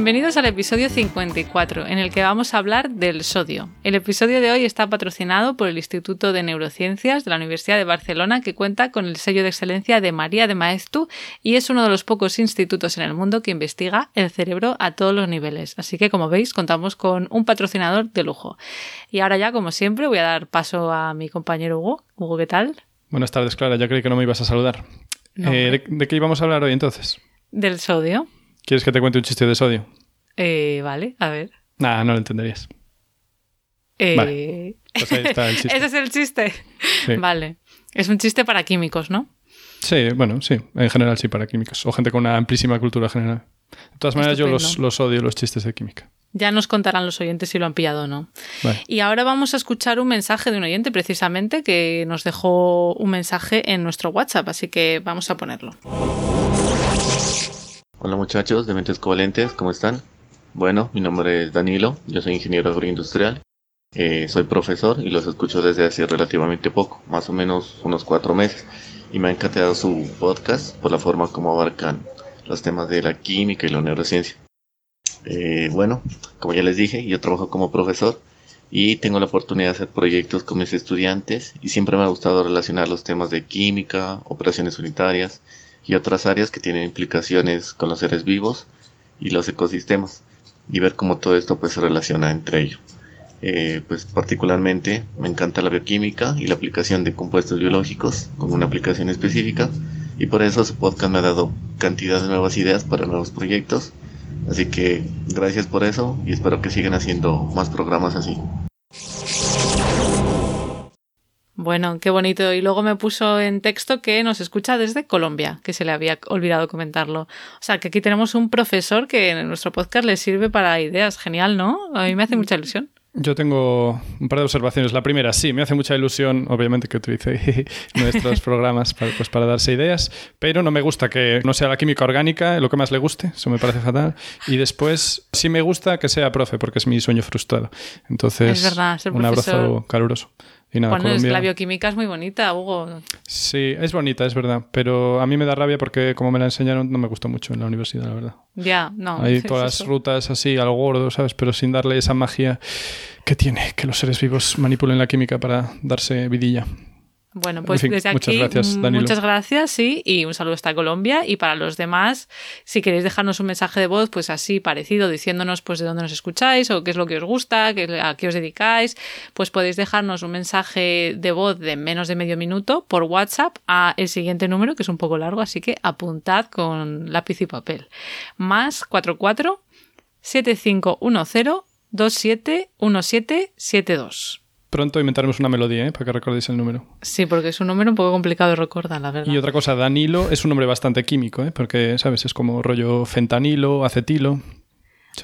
Bienvenidos al episodio 54, en el que vamos a hablar del sodio. El episodio de hoy está patrocinado por el Instituto de Neurociencias de la Universidad de Barcelona, que cuenta con el sello de excelencia de María de Maestu y es uno de los pocos institutos en el mundo que investiga el cerebro a todos los niveles. Así que, como veis, contamos con un patrocinador de lujo. Y ahora ya, como siempre, voy a dar paso a mi compañero Hugo. Hugo, ¿qué tal? Buenas tardes, Clara. Ya creí que no me ibas a saludar. Eh, ¿de, ¿De qué íbamos a hablar hoy entonces? Del sodio. ¿Quieres que te cuente un chiste de sodio? Eh, vale, a ver. Nah, no lo entenderías. Eh, Vale. Pues ahí está el chiste. Ese es el chiste. Sí. Vale. Es un chiste para químicos, ¿no? Sí, bueno, sí. En general sí, para químicos. O gente con una amplísima cultura general. De todas maneras, yo los, odio, los chistes de química. Ya nos contarán los oyentes si lo han pillado o no. Vale. Y ahora vamos a escuchar un mensaje de un oyente precisamente que nos dejó un mensaje en nuestro WhatsApp, así que vamos a ponerlo. Hola muchachos de Mentes Covalentes, ¿cómo están? Bueno, mi nombre es Danilo, yo soy ingeniero agroindustrial, eh, soy profesor y los escucho desde hace relativamente poco, más o menos unos cuatro meses, y me ha encantado su podcast por la forma como abarcan los temas de la química y la neurociencia. Eh, bueno, como ya les dije, yo trabajo como profesor y tengo la oportunidad de hacer proyectos con mis estudiantes y siempre me ha gustado relacionar los temas de química, operaciones unitarias, y otras áreas que tienen implicaciones con los seres vivos y los ecosistemas y ver cómo todo esto pues se relaciona entre ellos. Eh, pues particularmente me encanta la bioquímica y la aplicación de compuestos biológicos con una aplicación específica y por eso su podcast me ha dado cantidad de nuevas ideas para nuevos proyectos. Así que gracias por eso y espero que sigan haciendo más programas así. Bueno, qué bonito. Y luego me puso en texto que nos escucha desde Colombia, que se le había olvidado comentarlo. O sea, que aquí tenemos un profesor que en nuestro podcast le sirve para ideas. Genial, ¿no? A mí me hace mucha ilusión. Yo tengo un par de observaciones. La primera, sí, me hace mucha ilusión, obviamente, que utilice nuestros programas para, pues, para darse ideas, pero no me gusta que no sea la química orgánica lo que más le guste, eso me parece fatal. Y después, sí me gusta que sea profe, porque es mi sueño frustrado. Entonces, Es verdad, un abrazo caluroso. Y nada, Bueno, es- la bioquímica es muy bonita, Hugo. Sí, es bonita, es verdad, pero a mí me da rabia porque como me la enseñaron no me gustó mucho en la universidad, la verdad. Ya, no. Hay todas las rutas así, al gordo, ¿sabes? Pero sin darle esa magia que tiene, que los seres vivos manipulen la química para darse vidilla. Bueno, pues En fin, desde muchas aquí, gracias, mm, Danilo. muchas gracias, sí, y un saludo hasta Colombia. Y para los demás, si queréis dejarnos un mensaje de voz, pues así parecido, diciéndonos pues de dónde nos escucháis o qué es lo que os gusta, qué- a qué os dedicáis, pues podéis dejarnos un mensaje de voz de menos de medio minuto por WhatsApp a el siguiente número, que es un poco largo, así que apuntad con lápiz y papel. Más 44 7510 271772. Pronto inventaremos una melodía, ¿eh? Para que recordéis el número. Sí, porque es un número un poco complicado de recordar, la verdad. Y otra cosa, Danilo es un nombre bastante químico, ¿eh? Porque, ¿sabes? Es como rollo fentanilo, acetilo.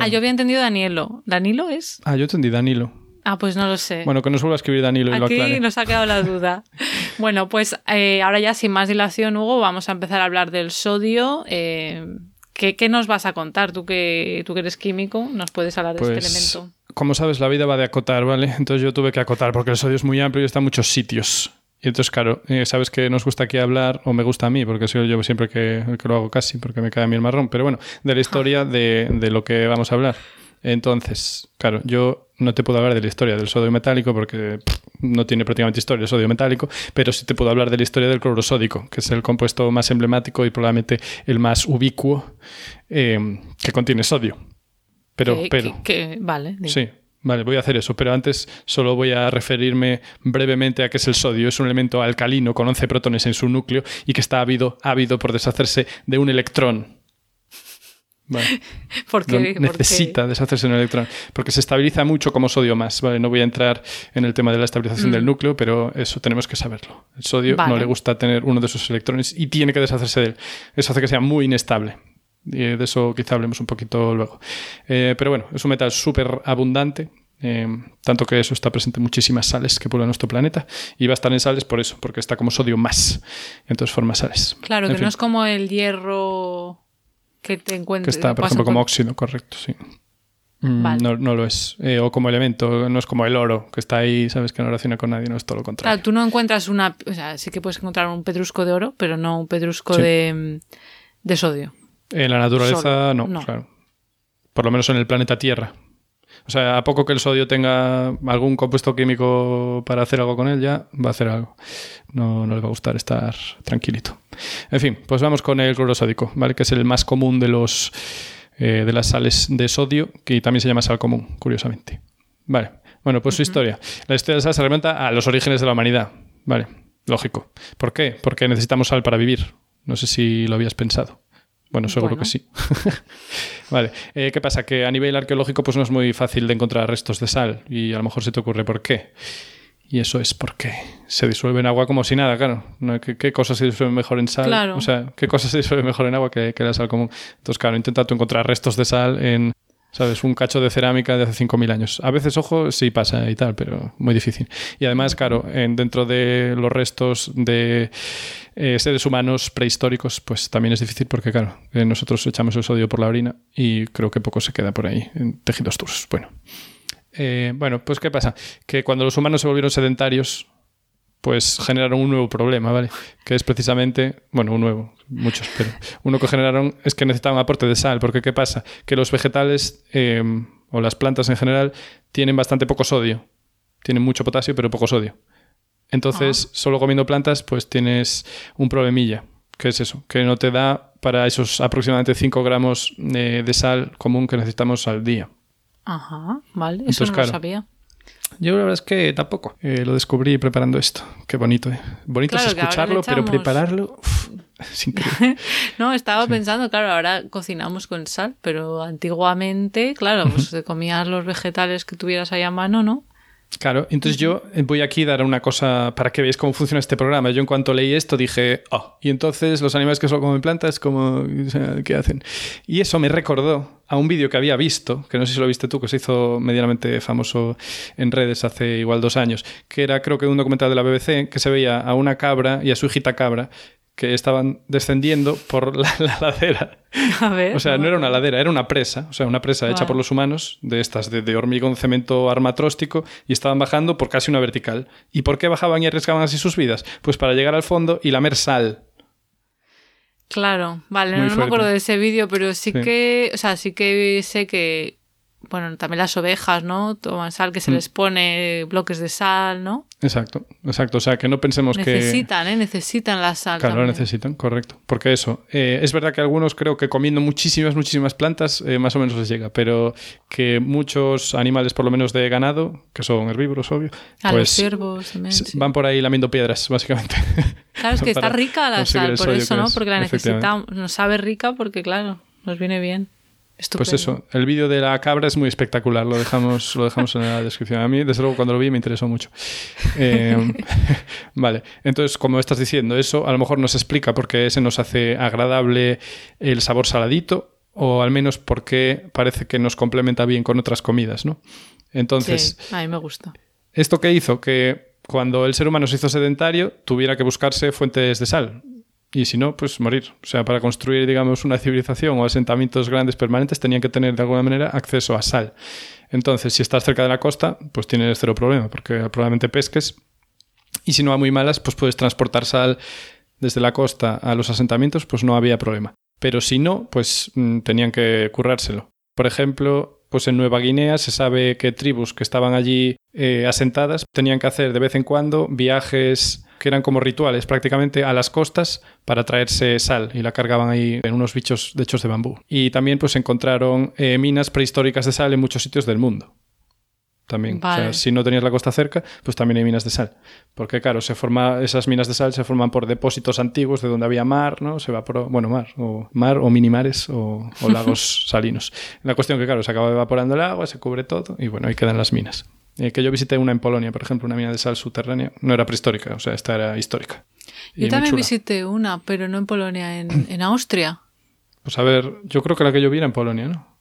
Ah, yo había entendido Danilo. ¿Danilo es? Ah, yo entendí Danilo. Ah, pues no lo sé. Bueno, que nos vuelva a escribir Danilo y lo Aquí aclare. nos ha quedado la duda. bueno, pues eh, ahora ya sin más dilación, Hugo, vamos a empezar a hablar del sodio. Eh, ¿qué, qué nos vas a contar? Tú que, tú que eres químico, nos puedes hablar de este Pues, elemento. Como sabes, la vida va de acotar, ¿vale? Entonces yo tuve que acotar porque el sodio es muy amplio y está en muchos sitios. Y entonces, claro, eh, sabes que nos gusta aquí hablar, o me gusta a mí, porque soy yo siempre que, que lo hago casi, porque me cae a mí el marrón, pero bueno, de la historia de, lo que vamos a hablar. Entonces, claro, yo no te puedo hablar de la historia del sodio metálico porque no tiene prácticamente historia el sodio metálico, pero sí te puedo hablar de la historia del cloro sódico, que es el compuesto más emblemático y probablemente el más ubicuo eh, que contiene sodio. Pero, Que- pero, que- que- vale. Sí, vale, voy a hacer eso, pero antes solo voy a referirme brevemente a qué es el sodio. Es un elemento alcalino con 11 protones en su núcleo y que está ávido, ávido por deshacerse de un electrón. Vale. No porque- necesita deshacerse de un electrón porque se estabiliza mucho como sodio más. Vale, no voy a entrar en el tema de la estabilización del núcleo, pero eso tenemos que saberlo. El sodio Mm. Vale. no le gusta tener uno de sus electrones y tiene que deshacerse de él. Eso hace que sea muy inestable. De eso quizá hablemos un poquito luego. Eh, pero bueno, es un metal súper abundante, eh, tanto que eso está presente en muchísimas sales que pueblan nuestro planeta y va a estar en sales por eso, porque está como sodio más, entonces forma sales. Claro, En que fin, no es como el hierro que te que encuentras. está, por ejemplo, como óxido, correcto, sí. Mm, Vale. no, no lo es. Eh, o como elemento, no es como el oro, que está ahí, sabes que no relaciona con nadie, no es todo lo contrario. Claro, tú no encuentras una. O sea, sí que puedes encontrar un pedrusco de oro, pero no un pedrusco Sí. de, de sodio. En la naturaleza, Solo, no, no. claro. Por lo menos en el planeta Tierra. O sea, a poco que el sodio tenga algún compuesto químico para hacer algo con él, ya va a hacer algo. No, no le va a gustar estar tranquilito. En fin, pues vamos con el cloro sódico, ¿vale? Que es el más común de los eh, de las sales de sodio, que también se llama sal común, curiosamente. Vale. Bueno, pues su historia. La historia de sal se remonta a los orígenes de la humanidad. Vale, lógico. ¿Por qué? Porque necesitamos sal para vivir. No sé si lo habías pensado. Bueno, seguro Bueno. que sí. vale. Eh, ¿Qué pasa? Que a nivel arqueológico pues no es muy fácil de encontrar restos de sal y a lo mejor se te ocurre por qué. Y eso es porque se disuelve en agua como si nada, claro. ¿Qué, qué cosas se disuelven mejor en sal? Claro. O sea, ¿qué cosas se disuelven mejor en agua que, que la sal común? Entonces, claro, intenta tú encontrar restos de sal en, ¿sabes? Un cacho de cerámica de hace 5.000 años. A veces, ojo, sí pasa y tal, pero muy difícil. Y además, claro, en, dentro de los restos de eh, seres humanos prehistóricos, pues también es difícil porque, claro, eh, nosotros echamos el sodio por la orina y creo que poco se queda por ahí en tejidos duros. Bueno. Eh, bueno, pues ¿qué pasa? Que cuando los humanos se volvieron sedentarios, pues generaron un nuevo problema, ¿vale? Que es precisamente, bueno, un nuevo, muchos, pero uno que generaron es que necesitaban aporte de sal, porque ¿qué pasa? Que los vegetales eh, o las plantas en general tienen bastante poco sodio, tienen mucho potasio pero poco sodio. Entonces, solo comiendo plantas, pues tienes un problemilla, que es eso, que no te da para esos aproximadamente 5 gramos eh, de sal común que necesitamos al día. Ajá, vale. Eso Entonces, no claro. lo sabía. Yo la verdad es que tampoco. Eh, lo descubrí preparando esto. Qué bonito, ¿eh? Bonito Claro, es escucharlo, pero prepararlo uf, es increíble. No, estaba pensando, claro, ahora cocinamos con sal, pero antiguamente, claro, pues te comías los vegetales que tuvieras ahí a mano, ¿no? Claro, entonces yo voy aquí a dar una cosa para que veáis cómo funciona este programa. Yo en cuanto leí esto dije, oh, y entonces los animales que solo comen plantas, como, o sea, ¿qué hacen? Y eso me recordó a un vídeo que había visto, que no sé si lo viste tú, que se hizo medianamente famoso en redes hace igual dos años, que era creo que un documental de la BBC que se veía a una cabra y a su hijita cabra que estaban descendiendo por la, la ladera. A ver. O sea, no era una ladera, era una presa, o sea, una presa hecha Vale. por los humanos, de estas, de, de hormigón, cemento armatróstico, y estaban bajando por casi una vertical. ¿Y por qué bajaban y arriesgaban así sus vidas? Pues para llegar al fondo y lamer sal. Claro, vale, Muy no, no me acuerdo de ese vídeo, pero sí, Sí. que, o sea, sí que sé que, bueno, también las ovejas, ¿no? Toman sal, que se Mm. les pone bloques de sal, ¿no? Exacto, exacto. O sea, que no pensemos que... Necesitan, ¿eh? Necesitan la sal. Claro, también. necesitan, correcto. Porque eso, eh, es verdad que algunos creo que comiendo muchísimas, muchísimas plantas, eh, más o menos les llega, pero que muchos animales, por lo menos de ganado, que son herbívoros, obvio, A los pues ciervos también. s- sí. van por ahí lamiendo piedras, básicamente. Claro, es que está rica la sal, por eso, ¿no? Porque la necesitamos. Nos sabe rica porque, claro, nos viene bien. Estupendo. Pues eso, el vídeo de la cabra es muy espectacular, lo dejamos, lo dejamos en la descripción. A mí, desde luego, cuando lo vi me interesó mucho. Eh, vale, entonces, como estás diciendo, eso a lo mejor nos explica por qué se nos hace agradable el sabor saladito, o al menos porque parece que nos complementa bien con otras comidas, ¿no? Entonces, Sí, a mí me gusta. ¿esto qué hizo? Que cuando el ser humano se hizo sedentario, tuviera que buscarse fuentes de sal. Y si no, pues morir. O sea, para construir, digamos, una civilización o asentamientos grandes permanentes, tenían que tener de alguna manera acceso a sal. Entonces, si estás cerca de la costa, pues tienes cero problema, porque probablemente pesques. Y si no va muy malas, pues puedes transportar sal desde la costa a los asentamientos, pues no había problema. Pero si no, pues mm, tenían que currárselo. Por ejemplo, pues en Nueva Guinea se sabe que tribus que estaban allí eh, asentadas tenían que hacer de vez en cuando viajes que eran como rituales prácticamente a las costas para traerse sal y la cargaban ahí en unos bichos de hechos de bambú. Y también pues encontraron eh, minas prehistóricas de sal en muchos sitios del mundo. También, o sea, si no tenías la costa cerca, pues también hay minas de sal. Porque claro, se forma, esas minas de sal se forman por depósitos antiguos de donde había mar, ¿no? Se evaporó, bueno, mar, o mar o minimares o, o lagos salinos. La cuestión que claro, se acaba evaporando el agua, se cubre todo y bueno, ahí quedan las minas. Eh, que yo visité una en Polonia, por ejemplo, una mina de sal subterránea. No era prehistórica, o sea, esta era histórica. Yo también visité una, pero no en Polonia, en, en Austria. Pues a ver, yo creo que la que yo vi era en Polonia, ¿no?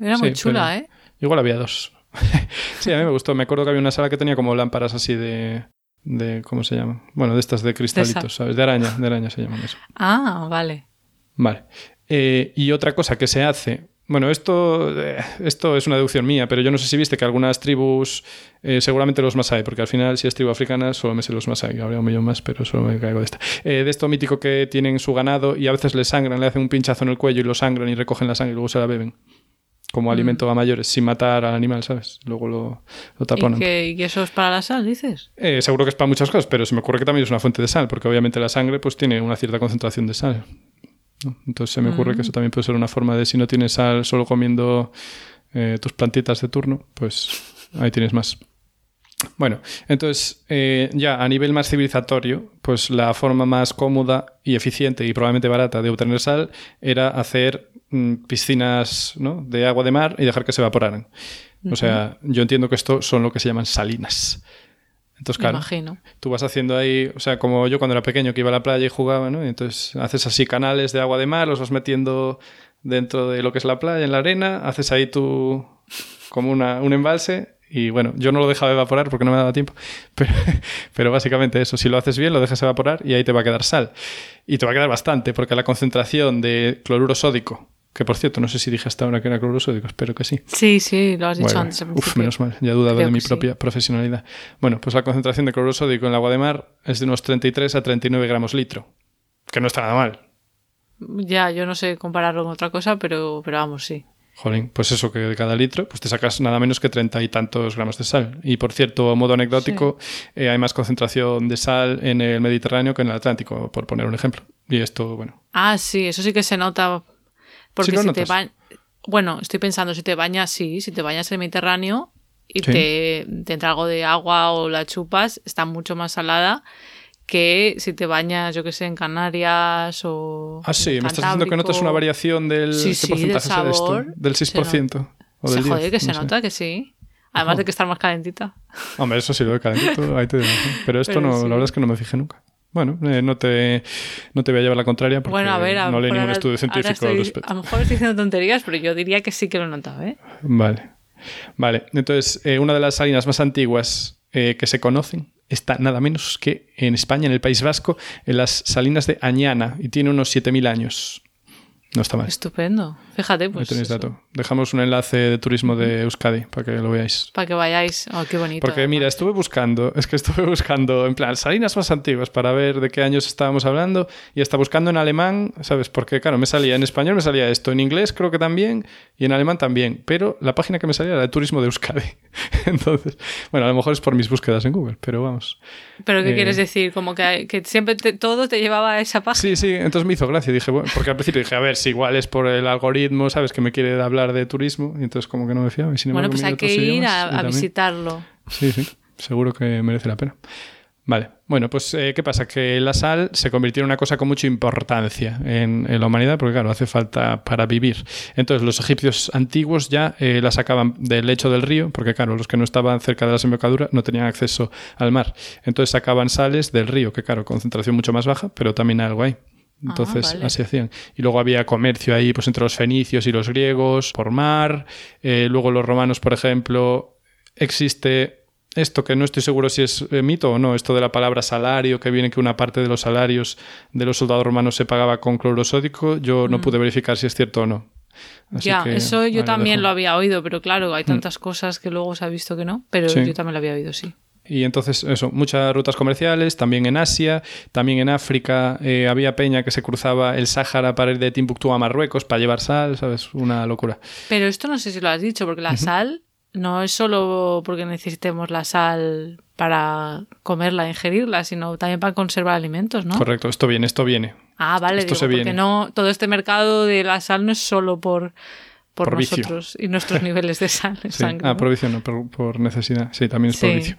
Era muy chula, ¿eh? Igual había dos. sí, a mí me gustó. Me acuerdo que había una sala que tenía como lámparas así de... de ¿Cómo se llaman? Bueno, de estas de cristalitos, ¿sabes? De araña, de araña se llaman eso. Ah, vale. Vale. Eh, y otra cosa que se hace. Bueno, esto, eh, esto es una deducción mía, pero yo no sé si viste que algunas tribus, eh, seguramente los Masai, porque al final si es tribu africana solo me sé los Masai, habría un millón más, pero solo me caigo de esta. Eh, de esto mítico que tienen su ganado y a veces le sangran, le hacen un pinchazo en el cuello y lo sangran y recogen la sangre y luego se la beben. Como alimento a mayores, sin matar al animal, ¿sabes? Luego lo, lo ¿Y taponan. que, y que eso es para la sal, dices? Eh, seguro que es para muchas cosas, pero se me ocurre que también es una fuente de sal, porque obviamente la sangre pues tiene una cierta concentración de sal. ¿No? Entonces se me ocurre que eso también puede ser una forma de si no tienes sal solo comiendo eh, tus plantitas de turno, pues ahí tienes más. Bueno, entonces eh, ya a nivel más civilizatorio, pues la forma más cómoda y eficiente y probablemente barata de obtener sal era hacer mm, piscinas ¿no? de agua de mar y dejar que se evaporaran. O sea, yo entiendo que esto son lo que se llaman salinas. Entonces, claro, imagino. tú vas haciendo ahí, o sea, como yo cuando era pequeño que iba a la playa y jugaba, ¿no? Y entonces haces así canales de agua de mar, los vas metiendo dentro de lo que es la playa, en la arena, haces ahí tu como una, un embalse y bueno, yo no lo dejaba evaporar porque no me daba tiempo, pero, pero básicamente eso, si lo haces bien, lo dejas evaporar y ahí te va a quedar sal. Y te va a quedar bastante porque la concentración de cloruro sódico, que por cierto, no sé si dije hasta ahora que era cloruro sódico, espero que sí. Sí, sí, lo has dicho Bueno, antes. uf, menos mal, ya dudaba Creo de mi sí. propia profesionalidad. Bueno, pues la concentración de cloruro sódico en el agua de mar es de unos 33 a 39 gramos litro, que no está nada mal. Ya, yo no sé compararlo con otra cosa, pero, pero vamos, sí. Jolín, pues eso que de cada litro, pues te sacas nada menos que treinta y tantos gramos de sal. Y por cierto, a modo anecdótico, eh, hay más concentración de sal en el Mediterráneo que en el Atlántico, por poner un ejemplo. Y esto, bueno, Ah, sí, eso sí que se nota. Porque lo si te bañas. Bueno, estoy pensando, si te bañas, sí, si te bañas en el Mediterráneo y Sí. te, te entra algo de agua o la chupas, está mucho más salada que si te bañas, yo que sé, en Canarias o. Ah, sí, me estás diciendo que notas una variación del Sí, ¿qué sí, porcentaje del será esto? sabor. Del Se 6%. O Se del 10, jode que se no sé. nota que sí. Además de que estar más calentita. Hombre, eso sí lo de calentito, ahí te digo. Pero esto Pero no, sí. la verdad es que no me fijé nunca. Bueno, eh, no, te, no te voy a llevar la contraria porque Bueno, a ver, a lo no leí ningún ahora- estudio científico al respecto. A lo mejor estoy diciendo tonterías, pero yo diría que sí que lo he notado, ¿eh? Vale. Vale, entonces, eh, una de las salinas más antiguas eh, que se conocen está nada menos que en España, en el País Vasco, en las salinas de Añana, y tiene unos 7.000 años. No está mal. Estupendo. Fíjate, Ahí pues. tenéis dato. Dejamos un enlace de turismo de Euskadi para que lo veáis. Para que vayáis. Oh, qué bonito. Porque mira, estuve buscando, es que estuve buscando en plan salinas más antiguas para ver de qué años estábamos hablando y hasta buscando en alemán, ¿sabes? Porque claro, me salía en español, me salía esto, en inglés creo que también y en alemán también, pero la página que me salía era de turismo de Euskadi. Entonces, bueno, a lo mejor es por mis búsquedas en Google, pero vamos. ¿Pero qué eh, quieres decir? Como que, que siempre te- todo te llevaba a esa página. Sí, sí, entonces me hizo gracia, dije, bueno, porque al principio dije, a ver, si igual es por el algoritmo, ¿sabes? Que me quiere hablar de turismo y entonces como que no me fiaba. Y sin bueno, pues hay que ir a, visitarlo. Sí, sí, seguro que merece la pena. Vale, bueno, pues eh, ¿qué pasa? Que la sal se convirtió en una cosa con mucha importancia en, en la humanidad, porque claro, hace falta para vivir. Entonces los egipcios antiguos ya eh, la sacaban del lecho del río, porque claro, los que no estaban cerca de la desembocadura no tenían acceso al mar. Entonces sacaban sales del río, que claro, concentración mucho más baja, pero también algo hay. Entonces Ah, vale. así hacían. Y luego había comercio ahí pues entre los fenicios y los griegos por mar. Eh, luego los romanos, por ejemplo, existe esto que no estoy seguro si es eh, mito o no, esto de la palabra salario, que viene que una parte de los salarios de los soldados romanos se pagaba con cloruro sódico, yo no pude verificar si es cierto o no. Así Mm. ya, que eso yo también dejo. Mm. lo había oído, pero claro, hay tantas cosas que luego se ha visto que no, pero Sí. yo también lo había oído, sí. Y entonces, eso, muchas rutas comerciales, también en Asia, también en África, eh, había peña que se cruzaba el Sáhara para ir de Timbuktu a Marruecos para llevar sal, ¿sabes? Una locura. Pero esto no sé si lo has dicho, porque la sal no es solo porque necesitemos la sal para comerla, ingerirla, sino también para conservar alimentos, ¿no? Correcto, esto viene, esto viene. Ah, vale, Esto digo, se porque viene. no, todo este mercado de la sal no es solo por, por, Por vicio. nosotros y nuestros niveles de sal Sí. sangre. Ah, por vicio no, por, por necesidad. Sí, también es por Sí. vicio.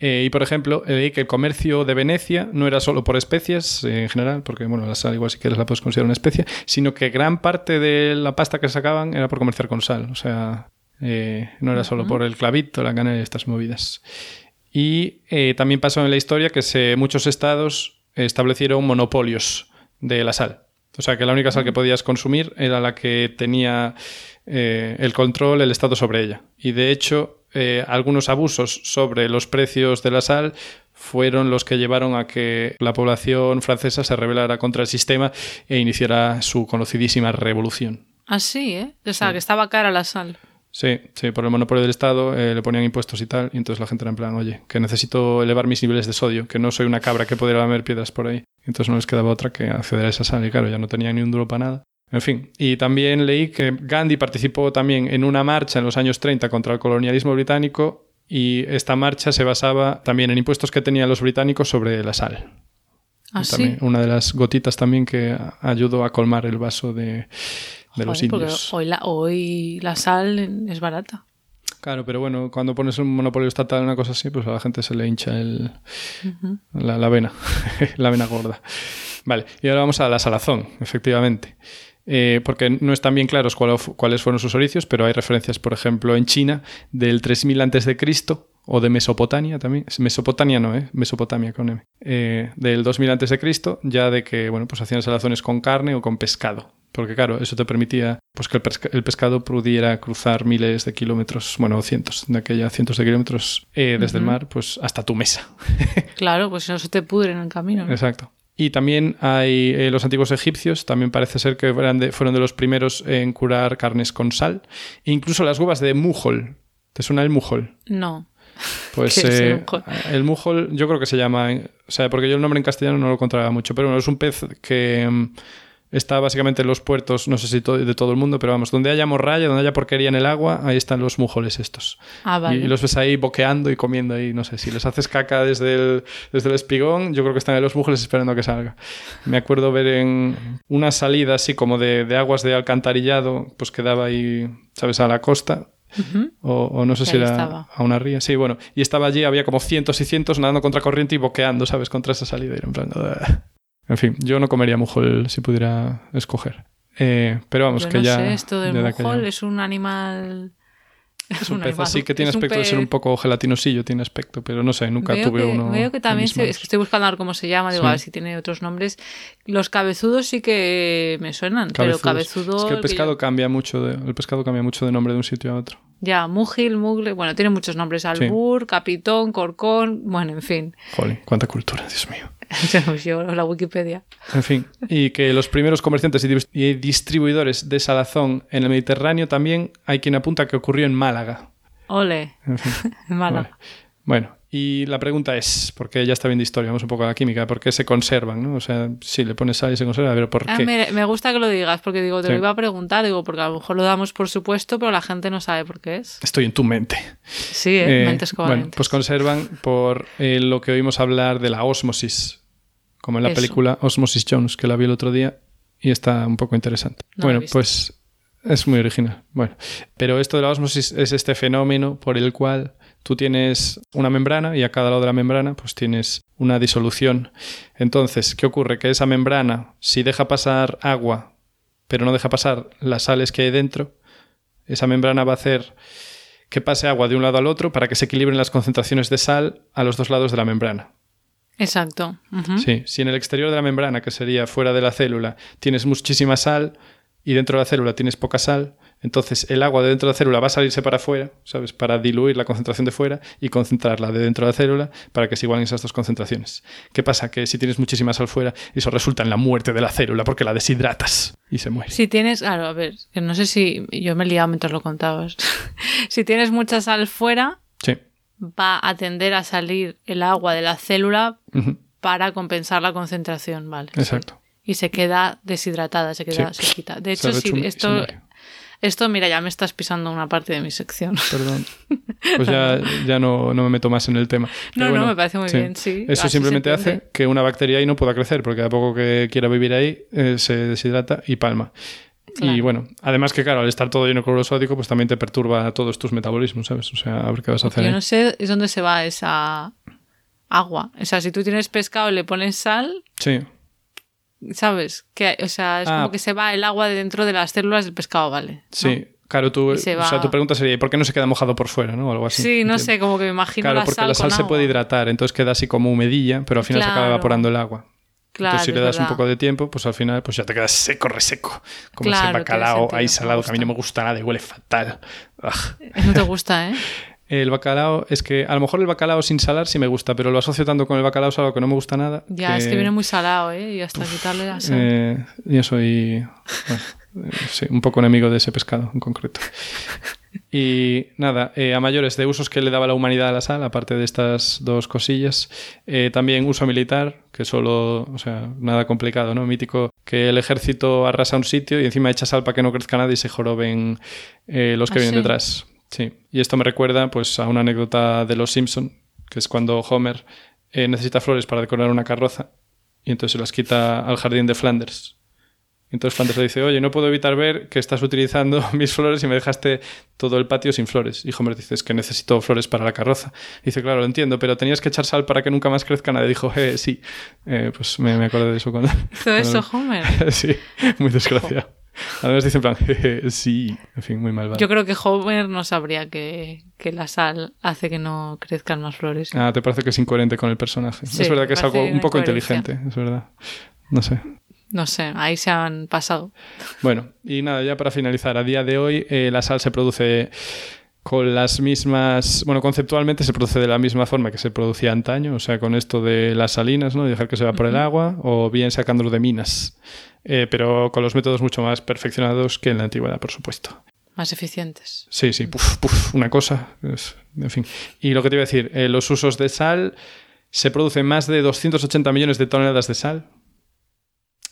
Eh, y por ejemplo, eh, leí que el comercio de Venecia no era solo por especies eh, en general, porque bueno, la sal igual si quieres la puedes considerar una especia, sino que gran parte de la pasta que sacaban era por comerciar con sal. O sea, eh, no era solo por el clavito, la canela y estas movidas. Y también pasó en la historia que se, muchos estados establecieron monopolios de la sal. O sea, que la única sal que podías consumir era la que tenía eh, el control, el Estado sobre ella. Y de hecho, eh, algunos abusos sobre los precios de la sal fueron los que llevaron a que la población francesa se rebelara contra el sistema e iniciara su conocidísima revolución. Así, ¿eh? O sea, que estaba cara la sal. Sí, sí, por el monopolio del Estado eh, le ponían impuestos y tal, y entonces la gente era en plan, oye, que necesito elevar mis niveles de sodio, que no soy una cabra que pudiera lamer piedras por ahí. Entonces no les quedaba otra que acceder a esa sal, y claro, ya no tenían ni un duro para nada. En fin, y también leí que Gandhi participó también en una marcha en los años 30 contra el colonialismo británico y esta marcha se basaba también en impuestos que tenían los británicos sobre la sal. ¿Ah, También, sí? Una de las gotitas también que ayudó a colmar el vaso de, de los Joder, indios. hoy la, hoy la sal es barata. Claro, pero bueno, cuando pones un monopolio estatal, una cosa así, pues a la gente se le hincha el, la, la vena, la vena gorda. Vale, y ahora vamos a la salazón, efectivamente. Eh, porque no están bien claros cuál- cuáles fueron sus orígenes, pero hay referencias, por ejemplo, en China del 3000 antes de Cristo o de Mesopotamia también. Mesopotamia no, ¿eh? Mesopotamia con M. Eh, del 2000 antes de Cristo, ya de que, bueno, pues hacían salazones con carne o con pescado. Porque claro, eso te permitía pues que el, pesca- el pescado pudiera cruzar miles de kilómetros, bueno, cientos, de aquella cientos de kilómetros eh, desde el mar, pues hasta tu mesa. Claro, pues si no se te pudre en el camino. ¿no? Exacto. Y también hay eh, los antiguos egipcios, también parece ser que de- fueron de los primeros en curar carnes con sal. E incluso las huevas de mujol. ¿Te suena el mujol? No. Pues ¿Qué es el eh, el mujol yo creo que se llama, o sea, porque yo el nombre en castellano no lo encontraba mucho, pero bueno, es un pez que mm, está básicamente en los puertos, no sé si to- de todo el mundo, pero vamos, donde haya morralla, donde haya porquería en el agua, ahí están los mujoles estos. Ah, vale. Y, y los ves ahí boqueando y comiendo ahí, no sé, si les haces caca desde el, desde el espigón, yo creo que están ahí los mujeres esperando a que salga. Me acuerdo ver en una salida así como de, de aguas de alcantarillado, pues quedaba ahí, ¿sabes?, a la costa. O, o no sé Que si era estaba. a una ría. Sí, bueno. Y estaba allí, había como cientos y cientos nadando contra corriente y boqueando, ¿sabes?, contra esa salida. Y en plan. En fin, yo no comería mujol si pudiera escoger. Eh, pero vamos, Yo que no ya. sé, esto del mujol es un animal... es un pez animal, así que tiene es aspecto de ser un poco gelatinosillo, tiene aspecto, pero no sé, nunca veo tuve que, uno. veo que también se- es que estoy buscando a ver cómo se llama, digo, Sí. a ver si tiene otros nombres. Los cabezudos sí que me suenan, pero cabezudo. Es que el yo- pescado cambia mucho de, el pescado cambia mucho de nombre de un sitio a otro. Ya, Mugil, Mugle, bueno, tiene muchos nombres. Albur, Capitón, Corcón, bueno, en fin. Jolín, cuánta cultura, Dios mío. Yo, la Wikipedia. En fin, y que los primeros comerciantes y dis- y distribuidores de salazón en el Mediterráneo también hay quien apunta que ocurrió en Málaga. Ole, En fin, vale. Bueno, y la pregunta es, porque ya está bien de historia, vamos un poco a la química, ¿por qué se conservan? ¿no? O sea, si le pones sal y se conserva, pero ¿por Ah, qué? me, me gusta que lo digas, porque digo, te Sí. lo iba a preguntar, digo, porque a lo mejor lo damos por supuesto, pero la gente no sabe por qué es. Estoy en tu mente. Sí, ¿eh? Eh, mentes bueno, covalentes. pues conservan por eh, lo que oímos hablar de la ósmosis, como en la Eso. película Osmosis Jones, que la vi el otro día y está un poco interesante. No bueno, pues es muy original. Bueno, pero esto de la ósmosis es este fenómeno por el cual tú tienes una membrana y a cada lado de la membrana pues tienes una disolución. Entonces, ¿qué ocurre? Que esa membrana, si deja pasar agua, pero no deja pasar las sales que hay dentro, esa membrana va a hacer que pase agua de un lado al otro para que se equilibren las concentraciones de sal a los dos lados de la membrana. Exacto. Sí, si en el exterior de la membrana, que sería fuera de la célula, tienes muchísima sal y dentro de la célula tienes poca sal, entonces el agua de dentro de la célula va a salirse para afuera, ¿sabes? Para diluir la concentración de fuera y concentrarla de dentro de la célula para que se igualen esas dos concentraciones. ¿Qué pasa? Que si tienes muchísima sal fuera, eso resulta en la muerte de la célula porque la deshidratas y se muere. Si tienes, claro, a ver, que no sé si yo me he liado mientras lo contabas. si tienes mucha sal fuera, Sí. Va a tender a salir el agua de la célula para compensar la concentración, ¿vale? Exacto. Y se queda deshidratada, se queda Sí. sequita. De hecho, sí, esto, esto, mira, ya me estás pisando una parte de mi sección. Perdón. Pues ya, ya no, no me meto más en el tema. Pero No, no, me parece muy bien, sí, Eso así simplemente hace que una bacteria ahí no pueda crecer, porque a poco que quiera vivir ahí, eh, se deshidrata y palma. Y bueno, además que claro, al estar todo lleno de cloruro sódico, pues también te perturba todos tus metabolismos, ¿sabes? O sea, a ver qué vas a hacer. Yo no sé es dónde se va esa agua. O sea, si tú tienes pescado y le pones sal, Sí, ¿sabes? Que, o sea, es Ah. como que se va el agua de dentro de las células del pescado, ¿vale? ¿No? sí. Claro, tú, se o sea, tu pregunta sería, ¿y por qué no se queda mojado por fuera, no? O algo así. Sí, no Entiendo. sé, como que me imagino Claro, la porque sal la sal con se puede hidratar, entonces queda así como humedilla, pero al final se acaba evaporando el agua. Claro, Entonces, si le das un verdad. poco de tiempo, pues al final pues ya te quedas seco, reseco. Como Claro, ese bacalao ahí salado, que a mí no me gusta. nada y huele fatal. Ugh. No te gusta, ¿eh? El bacalao, es que a lo mejor el bacalao sin salar sí me gusta, pero lo asocio tanto con el bacalao salado que no me gusta nada. Ya, es que viene muy salado, ¿eh? Y hasta quitarle la sal. Eh, yo soy bueno, eh, sí, un poco enemigo de ese pescado en concreto. Y nada, eh, a mayores de usos que le daba la humanidad a la sal, aparte de estas dos cosillas, eh, también uso militar, que solo, o sea, nada complicado, ¿no? Mítico que el ejército arrasa un sitio y encima echa sal para que no crezca nada y se joroben eh, los que ¿Ah, vienen sí? detrás. Sí, y esto me recuerda pues a una anécdota de Los Simpson, que es cuando Homer eh, necesita flores para decorar una carroza y entonces se las quita al jardín de Flanders. Entonces Flanders le dice, oye, no puedo evitar ver que estás utilizando mis flores y me dejaste todo el patio sin flores. Y Homer dice, es que necesito flores para la carroza. Y dice, claro, lo entiendo, pero tenías que echar sal para que nunca más crezca nada. Y dijo, eh, sí. Eh, pues me, me acordé de eso cuando... Hizo eso, Homer. sí, muy desgraciado. Además dice en plan, "Jeje, sí. En fin, muy malvado. Yo creo que Homer no sabría que, que la sal hace que no crezcan más flores. Ah, te parece que es incoherente con el personaje. Sí, es verdad que es algo un poco inteligente, es verdad. No sé. No sé, ahí se han pasado. Bueno, y nada, ya para finalizar, a día de hoy eh, la sal se produce con las mismas, bueno, conceptualmente se produce de la misma forma que se producía antaño, o sea, con esto de las salinas, ¿no? Y dejar que se va por el agua, o bien sacándolo de minas, Eh, pero con los métodos mucho más perfeccionados que en la antigüedad, por supuesto. Más eficientes. Sí, sí, puf, puf, una cosa, es- en fin. Y lo que te iba a decir, eh, los usos de sal, se producen más de 280 millones de toneladas de sal.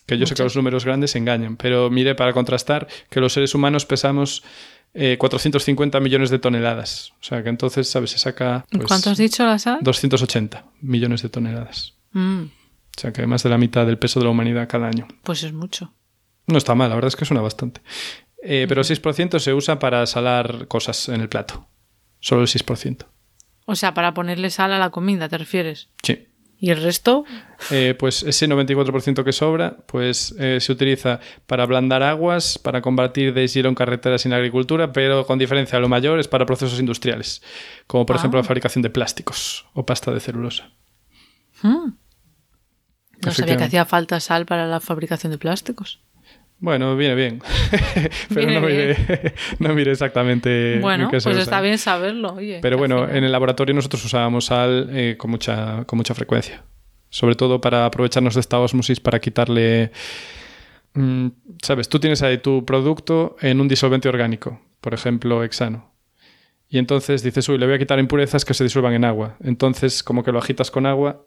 Que yo sé que los números grandes engañan, pero mire, para contrastar, que los seres humanos pesamos eh, 450 millones de toneladas. O sea, que entonces, ¿sabes? Se saca... pues, ¿Cuánto has dicho la sal? 280 millones de toneladas. Mm, O sea, que más de la mitad del peso de la humanidad cada año. pues es mucho. No está mal, la verdad es que suena bastante. Eh, pero el 6% se usa para salar cosas en el plato. Solo el 6%. O sea, para ponerle sal a la comida, ¿te refieres? Sí. ¿Y el resto? Eh, pues ese 94% que sobra, pues eh, se utiliza para ablandar aguas, para combatir deshielo en carreteras y en agricultura, pero con diferencia, lo mayor es para procesos industriales, como por Ah. ejemplo la fabricación de plásticos o pasta de celulosa. Mm. No sabía que hacía falta sal para la fabricación de plásticos. Bueno, viene bien, pero Viene no, mire, no mire exactamente bueno, en qué se pues usa. está bien saberlo, oye. Pero bueno, en el laboratorio nosotros usábamos sal eh, con, mucha, con mucha frecuencia. Sobre todo para aprovecharnos de esta osmosis para quitarle... mm, Sabes, tú tienes ahí tu producto en un disolvente orgánico, por ejemplo, hexano. Y entonces dices, uy, le voy a quitar impurezas que se disuelvan en agua. Entonces, como que lo agitas con agua